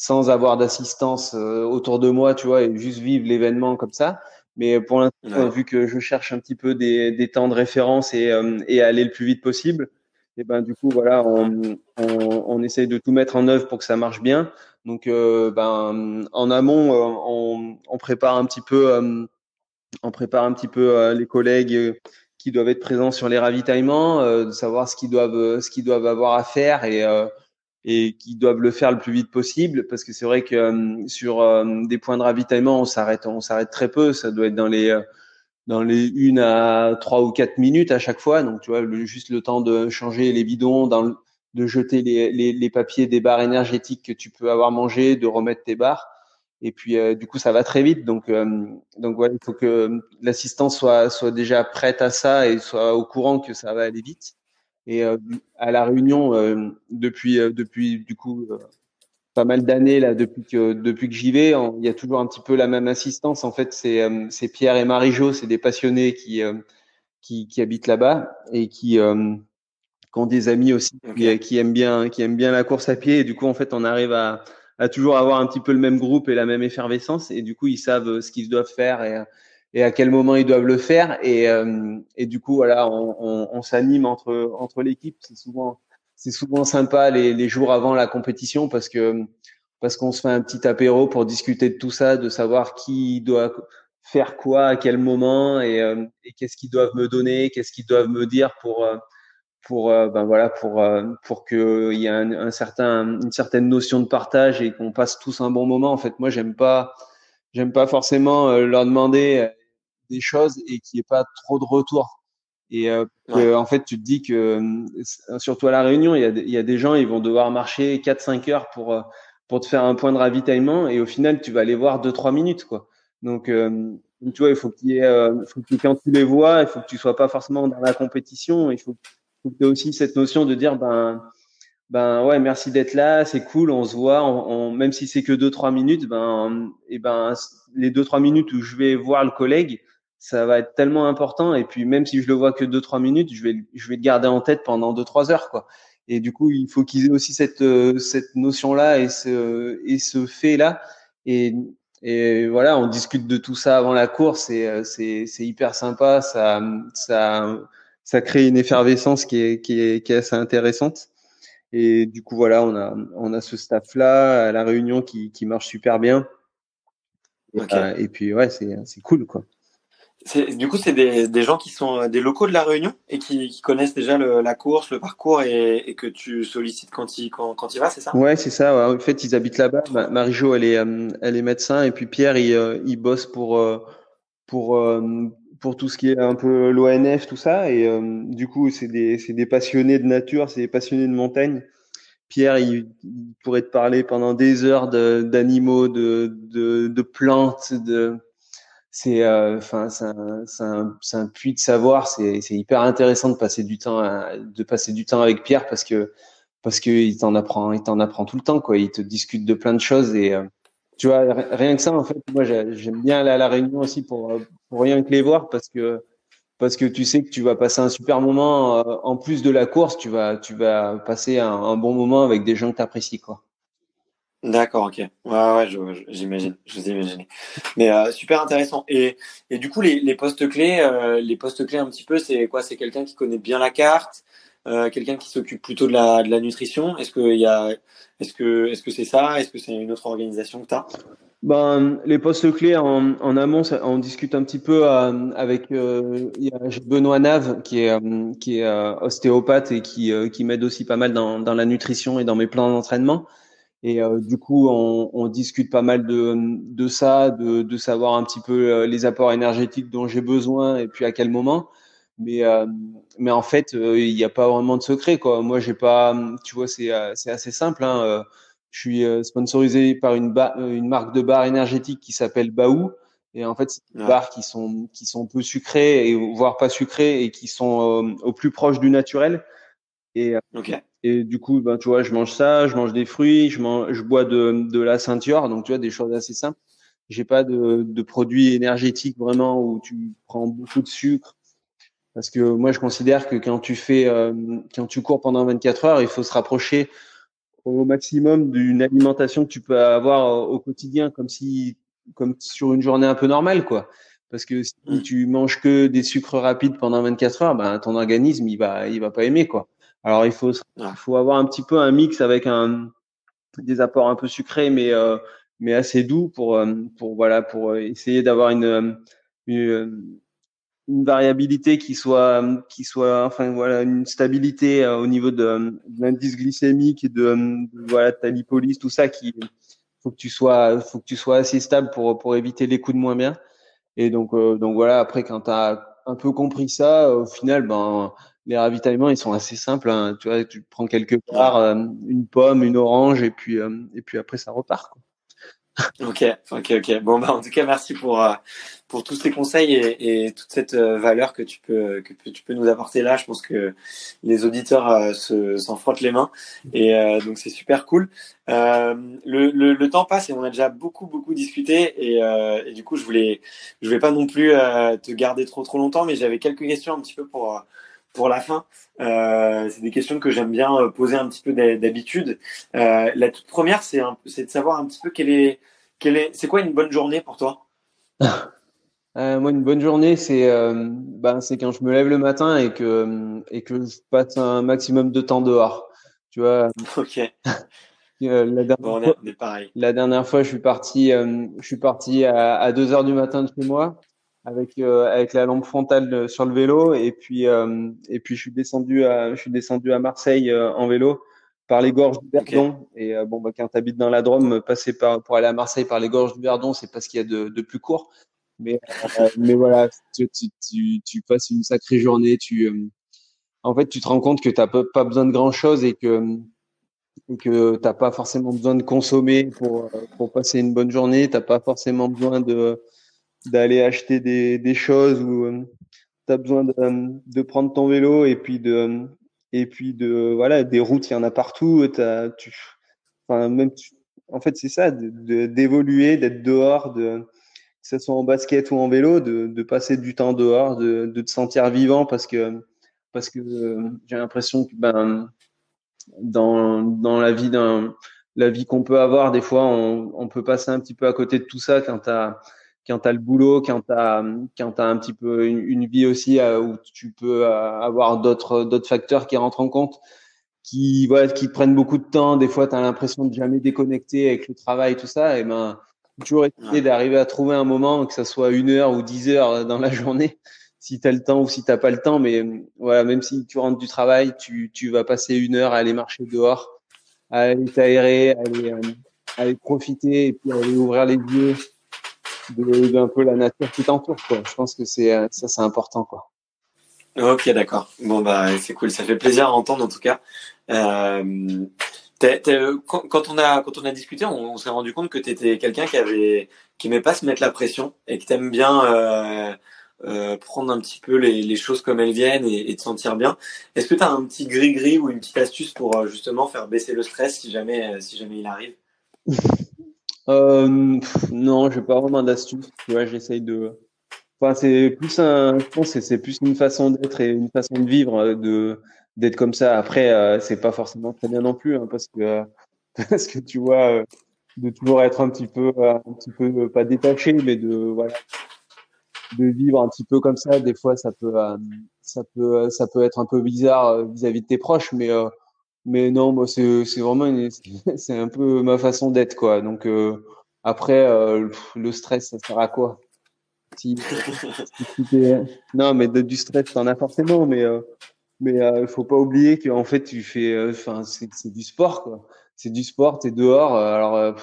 sans avoir d'assistance euh, autour de moi, tu vois, et juste vivre l'événement comme ça. Mais pour l'instant, vu que je cherche un petit peu des, des temps de référence et, euh, et aller le plus vite possible, et ben du coup voilà, on, on, on, essaye de tout mettre en œuvre pour que ça marche bien. Donc euh, ben en amont, euh, on, on, prépare un petit peu, euh, on prépare un petit peu les collègues qui doivent être présents sur les ravitaillements, de savoir ce qu'ils doivent, ce qu'ils doivent avoir à faire et et qui doivent le faire le plus vite possible parce que c'est vrai que euh, sur euh, des points de ravitaillement on s'arrête on s'arrête très peu. Ça doit être dans les euh, dans les une à trois ou quatre minutes à chaque fois. Donc tu vois le, juste le temps de changer les bidons dans de jeter les, les, les, papiers des barres énergétiques que tu peux avoir mangé de remettre tes barres. Et puis du coup ça va très vite. Donc donc voilà il faut que l'assistance soit soit déjà prête à ça et soit au courant que ça va aller vite et euh, à la Réunion, euh, depuis euh, depuis du coup pas mal d'années là depuis que depuis que j'y vais, il y a toujours un petit peu la même assistance. En fait, c'est c'est Pierre et Marie-Jo, c'est des passionnés qui qui, qui habitent là-bas et qui qui ont des amis aussi qui, qui, aiment bien qui aiment bien la course à pied. Et du coup en fait on arrive à, à toujours avoir un petit peu le même groupe et la même effervescence. Et du coup ils savent ce qu'ils doivent faire et et à quel moment ils doivent le faire. Et, euh, et du coup, voilà, on, on, on s'anime entre entre l'équipe. C'est souvent c'est souvent sympa les, les jours avant la compétition parce que parce qu'on se fait un petit apéro pour discuter de tout ça, de savoir qui doit faire quoi à quel moment et, euh, et qu'est-ce qu'ils doivent me donner, qu'est-ce qu'ils doivent me dire pour euh, pour ben voilà pour pour que il y ait un, un, certain une certaine notion de partage et qu'on passe tous un bon moment. En fait, moi j'aime pas j'aime pas forcément leur demander des choses et qu'il n'y ait pas trop de retour. Et euh, en fait, tu te dis que, euh, surtout à la Réunion, il y a, il y a des gens, ils vont devoir marcher 4-5 heures pour euh, pour te faire un point de ravitaillement, et au final, tu vas aller voir 2-3 minutes, quoi. Donc, euh, tu vois, il faut qu'il y ait, euh, faut que quand tu les vois, il faut que tu sois pas forcément dans la compétition. Il faut, faut que tu aies aussi cette notion de dire, ben, ben ouais, merci d'être là, c'est cool, on se voit, on, on, même si c'est que 2-3 minutes, ben, et ben, les 2-3 minutes où je vais voir le collègue, ça va être tellement important. Et puis même si je le vois que deux trois minutes, je vais je vais le garder en tête pendant deux trois heures quoi. Et du coup, il faut qu'ils aient aussi cette euh, cette notion là et ce et ce fait là. Et et voilà, on discute de tout ça avant la course et euh, c'est c'est hyper sympa. Ça ça ça crée une effervescence qui est qui est qui est assez intéressante. Et du coup voilà, on a on a ce staff là à la réunion qui qui marche super bien. Okay. Euh, et puis ouais, c'est c'est cool quoi. Du coup, c'est des, gens qui sont euh, des locaux de la Réunion et qui, connaissent déjà la course, le parcours et, que tu sollicites quand il quand, quand va, c'est ça? Ouais, c'est ça. En fait, ils habitent là-bas. Marie-Jo, elle est euh, elle est médecin et puis Pierre, il, euh, il bosse pour pour pour tout ce qui est un peu l'ONF, tout ça. Et du coup, c'est des des passionnés de nature, c'est des passionnés de montagne. Pierre, il, pourrait te parler pendant des heures d'animaux, de, de plantes, de c'est enfin c'est un, un, un, puits de savoir c'est hyper intéressant de passer du temps de passer du temps avec Pierre parce que parce que il t'en apprend il t'en apprend tout le temps quoi il te discute de plein de choses et tu vois rien que ça en fait moi j'aime bien aller à la réunion aussi pour pour rien que les voir parce que parce que tu sais que tu vas passer un super moment euh, en plus de la course, tu vas tu vas passer un, bon moment avec des gens que tu apprécies quoi. D'accord, ok. Ouais, ouais, j'imagine, je, vous imagine. Mais euh, super intéressant. Et, et du coup, les, les postes clés, euh, les postes clés un petit peu, c'est quoi? C'est quelqu'un qui connaît bien la carte, quelqu'un qui s'occupe plutôt de la, de la nutrition. Est-ce que il y a, est-ce que est-ce que c'est ça? Est-ce que c'est une autre organisation que tu as ben, les postes clés en, en amont, on discute un petit peu euh, avec euh, Benoît Nave qui est euh, qui est ostéopathe et qui qui m'aide aussi pas mal dans, dans la nutrition et dans mes plans d'entraînement. Et du coup, on, on, discute pas mal de, de ça, de, de savoir un petit peu les apports énergétiques dont j'ai besoin et puis à quel moment. Mais mais en fait, il n'y a pas vraiment de secret quoi. Moi, j'ai pas, tu vois, c'est c'est assez simple. Hein, je suis euh, sponsorisé par une, euh, une marque de bar énergétique qui s'appelle Baou. Et en fait, c'est des bars qui sont qui sont peu sucrés et voire pas sucrés et qui sont euh, au plus proche du naturel. Et et du coup, ben tu vois, je mange ça, je mange des fruits, je mange, je bois de de la ceinture, donc tu vois des choses assez simples. J'ai pas de de produits énergétiques vraiment où tu prends beaucoup de sucre. Parce que moi, je considère que quand tu fais, quand tu cours pendant 24 heures, il faut se rapprocher au maximum d'une alimentation que tu peux avoir au quotidien, comme si, comme sur une journée un peu normale, quoi. Parce que si mm. tu manges que des sucres rapides pendant 24 heures, ben ton organisme il va, il va pas aimer, quoi. Alors il faut, il faut avoir un petit peu un mix avec un des apports un peu sucrés, mais euh, mais assez doux pour euh, pour voilà pour essayer d'avoir une, une une variabilité qui soit qui soit enfin voilà une stabilité euh, au niveau de, l'indice glycémique et de, voilà ta lipolyse tout ça qui faut que tu sois faut que tu sois assez stable pour pour éviter les coups de moins bien. Et donc euh, donc voilà après quand tu as un peu compris ça au final ben les ravitaillements ils sont assez simples hein. tu vois tu prends quelque part euh, une pomme une orange et puis et puis après ça repart. Ok, ok, ok. Bon, bah, en tout cas, merci pour, euh, pour tous ces conseils et, toute cette euh, valeur que tu peux, que tu peux nous apporter là. Je pense que les auditeurs euh, se, s'en frottent les mains et donc c'est super cool. le, temps passe et on a déjà beaucoup, beaucoup discuté et, et du coup, je voulais, je vais pas non plus te garder trop, trop longtemps, mais j'avais quelques questions un petit peu pour pour la fin. Euh, c'est des questions que j'aime bien poser un petit peu d'habitude. Euh, la toute première, c'est de savoir un petit peu quelle est, quelle est, c'est quoi une bonne journée pour toi? Euh, Moi, une bonne journée, c'est euh, ben, c'est quand je me lève le matin et que et que je passe un maximum de temps dehors. Tu vois. Ok. Euh, la, dernière bon, on est, pareil. la dernière fois, je suis parti, euh, je suis parti à, à 2 heures du matin de chez moi avec euh, avec la lampe frontale sur le vélo. Et puis euh, et puis je suis descendu à je suis descendu à Marseille euh, en vélo par les gorges du Verdon. Et bon bah quand tu habites dans la Drôme passer par pour aller à Marseille par les gorges du Verdon c'est pas ce qu'il y a de, de plus court. Mais mais voilà tu, tu, tu, tu, passes une sacrée journée tu en fait tu te rends compte que t'as pas, pas besoin de grand chose et que et que t'as pas forcément besoin de consommer pour pour passer une bonne journée. T'as pas forcément besoin de d'aller acheter des, des choses ou euh, tu as besoin de, de, prendre ton vélo et puis de et puis de voilà des routes il y en a partout as, tu enfin même en fait c'est ça d'évoluer de, d'être dehors de que ce soit en basket ou en vélo de, de passer du temps dehors de, de te sentir vivant parce que parce que euh, j'ai l'impression que ben dans dans la vie d'un la vie qu'on peut avoir des fois on, on peut passer un petit peu à côté de tout ça quand tu quand tu as le boulot, quand tu as, quand as un petit peu une, vie aussi euh, où tu peux euh, avoir d'autres d'autres facteurs qui rentrent en compte, qui voilà, qui prennent beaucoup de temps. Des fois, tu as l'impression de jamais déconnecter avec le travail, tout ça. Et ben, toujours essayer d'arriver à trouver un moment, que ça soit une heure ou dix heures dans la journée, si tu as le temps ou si t'as pas le temps. Mais voilà, même si tu rentres du travail, tu, tu vas passer une heure à aller marcher dehors, à aller t'aérer, à aller, euh, à aller profiter et puis à aller ouvrir les yeux d'un peu la nature qui t'entoure. Je pense que c'est euh, ça, c'est important. Quoi. Ok, d'accord. Bon, bah, c'est cool. Ça fait plaisir à entendre en tout cas. Euh, quand, on a quand on a discuté, on, s'est rendu compte que tu étais quelqu'un qui avait qui aimait pas se mettre la pression et que t'aimes bien euh, euh, prendre un petit peu les, les, choses comme elles viennent et, et te sentir bien. Est-ce que tu as un petit gris-gris ou une petite astuce pour euh, justement faire baisser le stress si jamais si jamais il arrive? Euh, Non, j'ai pas vraiment d'astuce. Tu vois, j'essaye de. Enfin, c'est plus un. Je pense que c'est plus une façon d'être et une façon de vivre de d'être comme ça. Après, euh, c'est pas forcément très bien non plus, hein, parce que parce que tu vois, euh, de toujours être un petit peu, euh, un petit peu pas détaché, mais de voilà, de vivre un petit peu comme ça. Des fois, ça peut, ça peut, ça peut être un peu bizarre vis-à-vis de tes proches, mais mais non, moi c'est c'est vraiment c'est un peu ma façon d'être quoi. Donc après, le stress, ça sert à quoi? Si, non, mais de, du stress, t'en as forcément, mais mais il euh, faut pas oublier qu'en fait, tu fais, euh, enfin, c'est du sport, quoi. C'est du sport, tu es dehors. Euh, alors,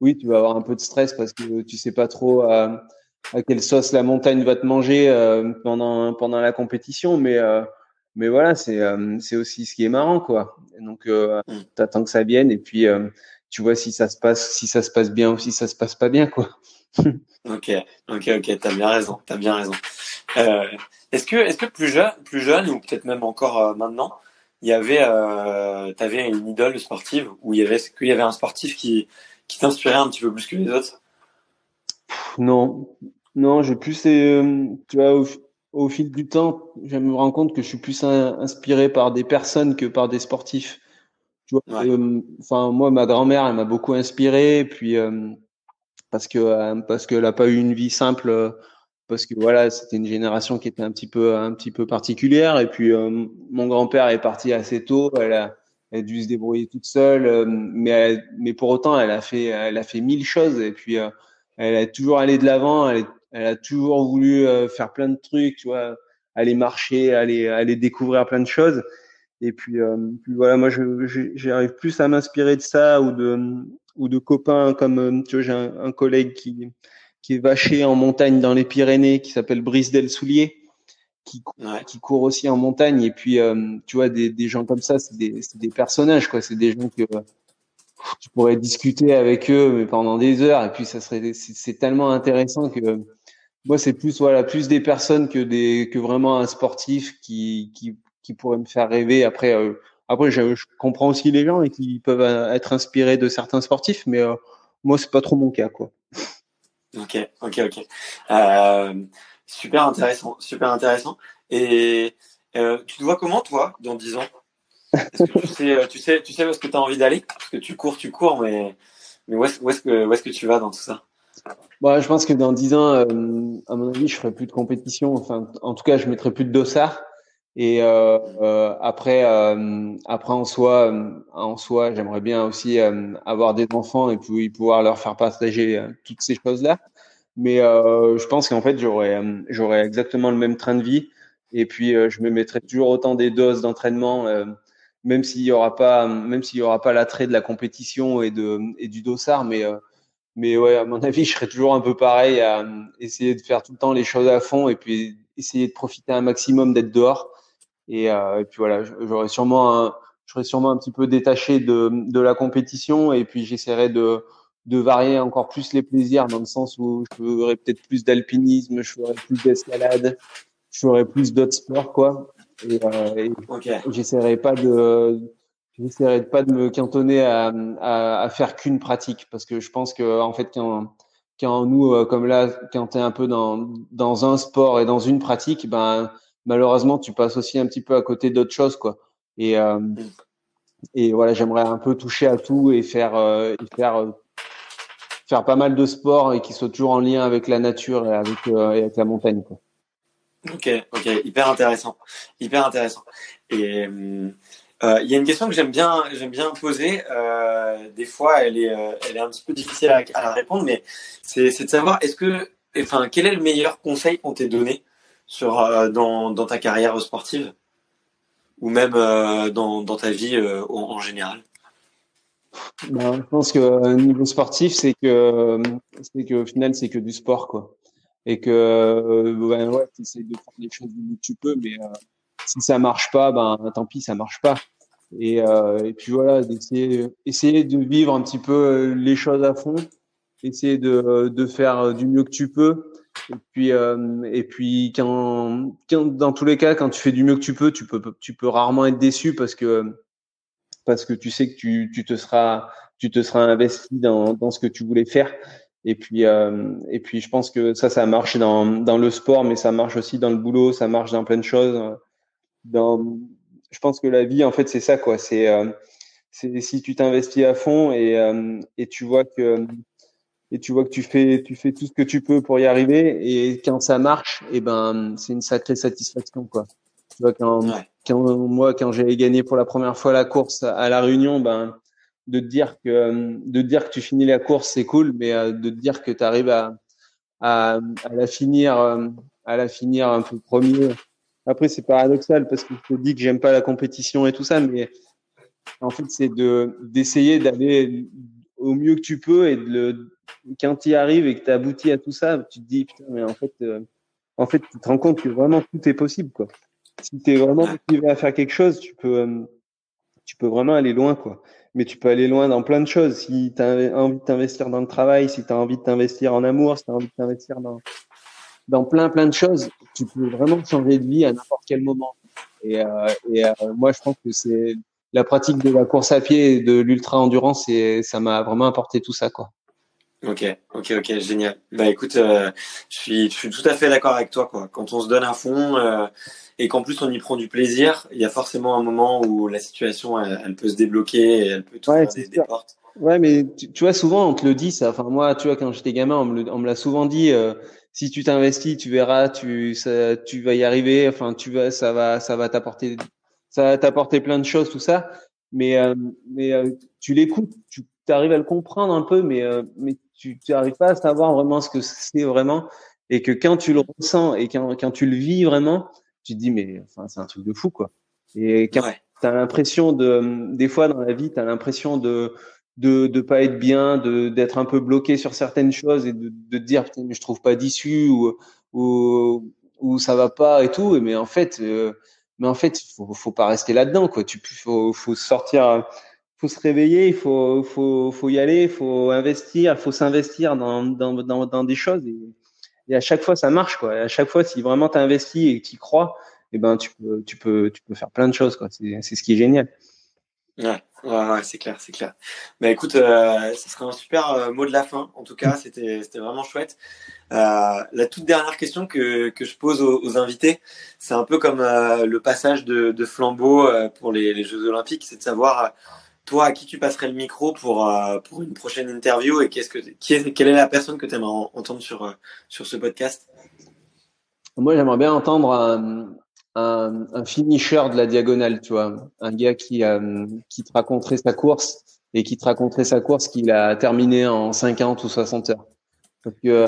oui, tu vas avoir un peu de stress parce que tu sais pas trop à, à quelle sauce la montagne va te manger pendant pendant la compétition, mais mais voilà, c'est c'est aussi ce qui est marrant, quoi. Donc, euh, mm. t'attends que ça vienne et puis tu vois si ça se passe, si ça se passe bien ou si ça se passe pas bien, quoi. ok, ok, ok, t'as bien raison, t'as bien raison. Euh, est-ce que, est-ce que plus jeune, plus jeune ou peut-être même encore euh, maintenant, il y avait, euh, t'avais une idole sportive ou il y avait, qu'il y avait un sportif qui, qui t'inspirait un petit peu plus que les autres? Non, non, j'ai plus, euh, tu vois, au, fil du temps, je me rends compte que je suis plus inspiré par des personnes que par des sportifs. Tu vois, enfin moi, ma grand-mère, elle m'a beaucoup inspiré, puis parce que parce qu'elle a pas eu une vie simple parce que voilà, c'était une génération qui était un petit peu un petit peu particulière. Et puis euh, mon grand-père est parti assez tôt. Elle a, elle a dû se débrouiller toute seule, euh, mais mais pour autant, elle a fait elle a fait mille choses. Et puis euh, elle a toujours allé de l'avant. Elle, elle, a toujours voulu faire plein de trucs, tu vois, aller marcher, aller aller découvrir plein de choses. Et puis, puis voilà, moi, j'arrive plus à m'inspirer de ça ou de ou de copains comme tu vois, j'ai un, un collègue qui qui est vaché en montagne dans les Pyrénées, qui s'appelle Brice Del Soulier, qui, qui court aussi en montagne. Et puis, euh, tu vois, des, des gens comme ça, c'est des, des personnages, quoi. C'est des gens que tu pourrais discuter avec eux, mais pendant des heures. Et puis, ça serait, c'est tellement intéressant que moi, c'est plus, voilà, plus des personnes que des, que vraiment un sportif qui, qui, qui pourrait me faire rêver. Après, euh, après, je, comprends aussi les gens et qui peuvent euh, être inspirés de certains sportifs, mais moi, c'est pas trop mon cas, quoi. Ok, ok, ok. Euh, super intéressant, super intéressant. Et euh, tu te vois comment, toi, dans 10 ans? Est-ce que tu sais, euh, tu sais, tu sais où est-ce que tu as envie d'aller? Parce que tu cours, tu cours, mais, mais où est-ce est que, où est que tu vas dans tout ça? Bah, Je pense que dans 10 ans, à mon avis, je ferai plus de compétition. Enfin, en tout cas, je mettrai plus de dossard. Et euh, euh, après, euh, après en soi, en soi, j'aimerais bien aussi avoir des enfants et puis pouvoir leur faire partager toutes ces choses-là. Mais je pense qu'en fait, j'aurais exactement le même train de vie. Et puis, je me mettrai toujours autant des doses d'entraînement, même s'il y aura pas, même s'il y aura pas l'attrait de la compétition et de et du dossard. Mais mais ouais, à mon avis, je serais toujours un peu pareil à essayer de faire tout le temps les choses à fond et puis essayer de profiter un maximum d'être dehors et, euh, et puis voilà, j'aurais sûrement un, j'aurais sûrement un petit peu détaché de, de la compétition et puis j'essaierai de, de varier encore plus les plaisirs dans le sens où je ferais peut-être plus d'alpinisme, je ferais plus d'escalade, je ferais plus d'autres sports quoi. Et, euh, j'essaierai pas de j'essaierai pas de me cantonner à, à, à faire qu'une pratique parce que je pense que en fait quand quand nous euh, comme là quand tu es un peu dans dans un sport et dans une pratique ben malheureusement, tu passes aussi un petit peu à côté d'autres choses, quoi. Et, euh, et voilà, j'aimerais un peu toucher à tout et faire, euh, faire, euh, faire pas mal de sport et qui soit toujours en lien avec la nature et avec, et avec la montagne, quoi. Ok, ok, hyper intéressant, hyper intéressant. Et il y a une question que j'aime bien, j'aime bien poser. des fois, elle est, elle est un petit peu difficile à, répondre, mais c'est, de savoir est-ce que, enfin, quel est le meilleur conseil qu'on t'ait donné sur, euh, dans, dans ta carrière sportive ou même euh, dans, dans ta vie euh, en, général? Ben, Je pense que niveau sportif, c'est que c'est que au final, c'est que du sport, quoi. Et que ben, ouais, tu essaies de faire les choses du mieux que tu peux, mais si ça marche pas, ben tant pis, ça marche pas. Et, et puis voilà, d'essayer essayer de vivre un petit peu les choses à fond, essayer de, de faire du mieux que tu peux. Et puis, et puis quand, quand, dans tous les cas, quand tu fais du mieux que tu peux, tu peux, tu peux rarement être déçu parce que parce que tu sais que tu, tu te seras tu te seras investi dans, dans ce que tu voulais faire. Et puis, euh, et puis, je pense que ça, ça marche dans, dans le sport, mais ça marche aussi dans le boulot, ça marche dans plein de choses. Dans, je pense que la vie, en fait, c'est ça, quoi. C'est, euh, si tu t'investis à fond et, euh, et tu vois que et tu vois que tu fais tu fais tout ce que tu peux pour y arriver et quand ça marche, et eh ben c'est une sacrée satisfaction, quoi. Tu vois quand, quand moi quand j'ai gagné pour la première fois la course à la Réunion, ben de te dire que de dire que tu finis la course c'est cool mais euh, de te dire que tu arrives à, à, à la finir euh, à la finir un peu premier après c'est paradoxal parce que je te dis que j'aime pas la compétition et tout ça mais en fait c'est de d'essayer d'aller au mieux que tu peux et de le quand tu y arrives et que tu aboutis à tout ça tu te dis putain mais en fait euh, en fait tu te rends compte que vraiment tout est possible quoi si tu es vraiment motivé à faire quelque chose tu peux tu peux vraiment aller loin quoi mais tu peux aller loin dans plein de choses. Si tu as envie de t'investir dans le travail, si tu as envie de t'investir en amour, si tu as envie de t'investir dans, dans plein, plein de choses, tu peux vraiment changer de vie à n'importe quel moment. Et, euh, et euh, moi, je pense que c'est la pratique de la course à pied et de l'ultra endurance, et ça m'a vraiment apporté tout ça, quoi. Ok, ok, ok, génial. Bah écoute, euh, je suis, je suis tout à fait d'accord avec toi, quoi. Quand on se donne à fond, euh, et qu'en plus on y prend du plaisir, il y a forcément un moment où la situation elle, peut se débloquer et elle peut tout ouais, des, portes. Ouais, mais tu, vois souvent on te le dit ça. Enfin moi, tu vois quand j'étais gamin, on me, l'a souvent dit. Euh, si tu t'investis, tu verras, tu ça, tu vas y arriver. Enfin tu vas, ça va, ça va t'apporter, ça va t'apporter plein de choses tout ça. Mais euh, mais euh, tu l'écoutes, tu arrives à le comprendre un peu, mais mais tu n'arrives pas à savoir vraiment ce que c'est vraiment. Et que quand tu le ressens et quand, quand tu le vis vraiment, tu te dis mais enfin c'est un truc de fou quoi. Et quand tu as l'impression de des fois dans la vie, tu as l'impression de de de pas être bien, d'être un peu bloqué sur certaines choses et de, de dire putain mais je trouve pas d'issue ou ou ou ça va pas et tout mais en fait euh, mais en fait faut faut pas rester là-dedans quoi. Tu faut faut sortir faut se réveiller, il faut faut faut y aller, faut investir, faut s'investir dans, dans dans des choses et et à chaque fois ça marche quoi. À chaque fois si vraiment tu investis et tu crois, et eh ben tu peux tu peux tu peux faire plein de choses quoi. C'est c'est ce qui est génial. Ouais, ouais, c'est clair, c'est clair. Bah écoute, euh, ce serait un super euh, mot de la fin. En tout cas, c'était c'était vraiment chouette. Euh, la toute dernière question que que je pose aux, invités, c'est un peu comme euh, le passage de, de flambeau euh, pour les, les Jeux Olympiques, c'est de savoir toi, à qui tu passerais le micro pour, euh, pour une prochaine interview et qu'est-ce que, qui est, quelle est la personne que tu aimerais entendre sur, euh, sur ce podcast? Moi, j'aimerais bien entendre un, un, finisher de la diagonale, tu vois, un gars qui, euh, qui te raconterait sa course et qui te raconterait sa course qu'il a terminée en 50 ou 60 heures. Parce que,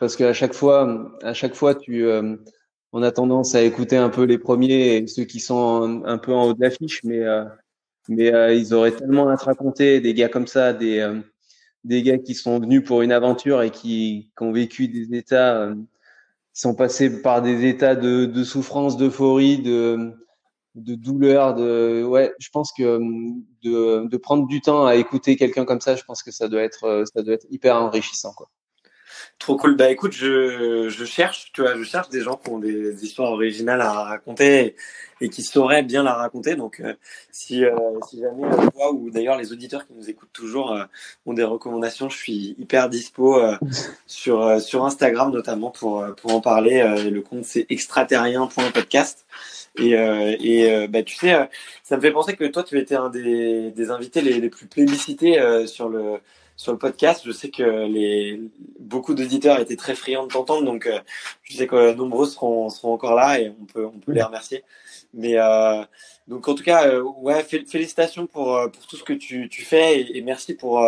parce qu'à chaque fois, à chaque fois, tu, on a tendance à écouter un peu les premiers et ceux qui sont un, peu en haut de l'affiche, mais mais euh, ils auraient tellement à te raconter, des gars comme ça, des, euh, des gars qui sont venus pour une aventure et qui, qui ont vécu des états, euh, sont passés par des états de, de souffrance, d'euphorie, de, de douleur. De, ouais, je pense que de, de prendre du temps à écouter quelqu'un comme ça, je pense que ça doit être, ça doit être hyper enrichissant. Quoi. Trop cool. Bah écoute, je, je cherche, tu vois, je cherche des gens qui ont des histoires originales à raconter et qui sauraient bien la raconter. Donc euh, si, euh, si jamais euh, toi ou d'ailleurs les auditeurs qui nous écoutent toujours ont des recommandations, je suis hyper dispo sur sur Instagram notamment pour pour en parler. le compte c'est extraterrien.podcast. Et, et bah, tu sais, ça me fait penser que toi, tu étais un des, des invités les, les plus plébiscités sur le sur le podcast. Je sais que les beaucoup d'auditeurs étaient très friands de t'entendre, donc euh, je sais que nombreux seront, seront encore là et on peut on peut les remercier. Mais euh, donc en tout cas, euh, ouais, félicitations pour pour tout ce que tu tu fais et, et merci pour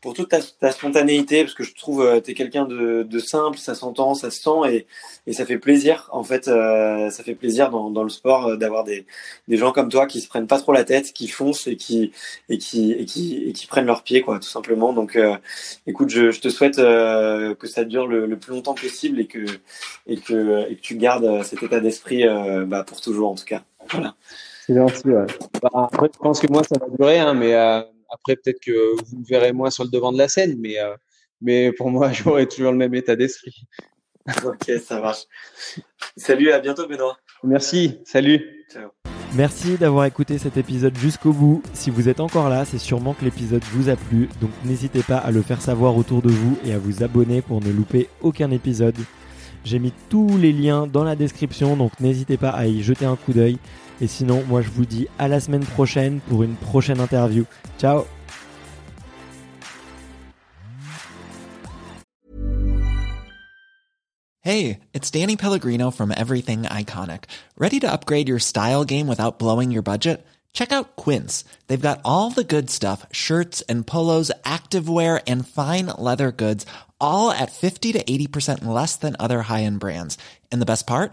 pour toute ta, spontanéité, parce que je trouve euh, tu es quelqu'un de, de, simple, ça s'entend, ça se sent, et, et ça fait plaisir, en fait, euh, ça fait plaisir dans, dans le sport euh, d'avoir des, des gens comme toi qui se prennent pas trop la tête, qui foncent et qui, et qui, et qui, et qui prennent leurs pieds, quoi, tout simplement. Donc, écoute, je, je, te souhaite que ça dure le, le, plus longtemps possible et que, et que, et que tu gardes cet état d'esprit bah, pour toujours, en tout cas. Voilà. C'est gentil, ouais. Bah, après, je pense que moi, ça va durer, hein, mais euh, après, peut-être que vous me verrez moins sur le devant de la scène, mais, euh, mais pour moi, j'aurai toujours le même état d'esprit. ok, ça marche. Salut, à bientôt, Benoît. Merci, salut. Ciao. Merci d'avoir écouté cet épisode jusqu'au bout. Si vous êtes encore là, c'est sûrement que l'épisode vous a plu, donc n'hésitez pas à le faire savoir autour de vous et à vous abonner pour ne louper aucun épisode. J'ai mis tous les liens dans la description, donc n'hésitez pas à y jeter un coup d'œil. Et sinon, moi je vous dis à la semaine prochaine pour une prochaine interview. Ciao Hey, it's Danny Pellegrino from Everything Iconic. Ready to upgrade your style game without blowing your budget? Check out Quince. They've got all the good stuff shirts and polos, activewear, and fine leather goods, all at 50 to 80% less than other high end brands. And the best part?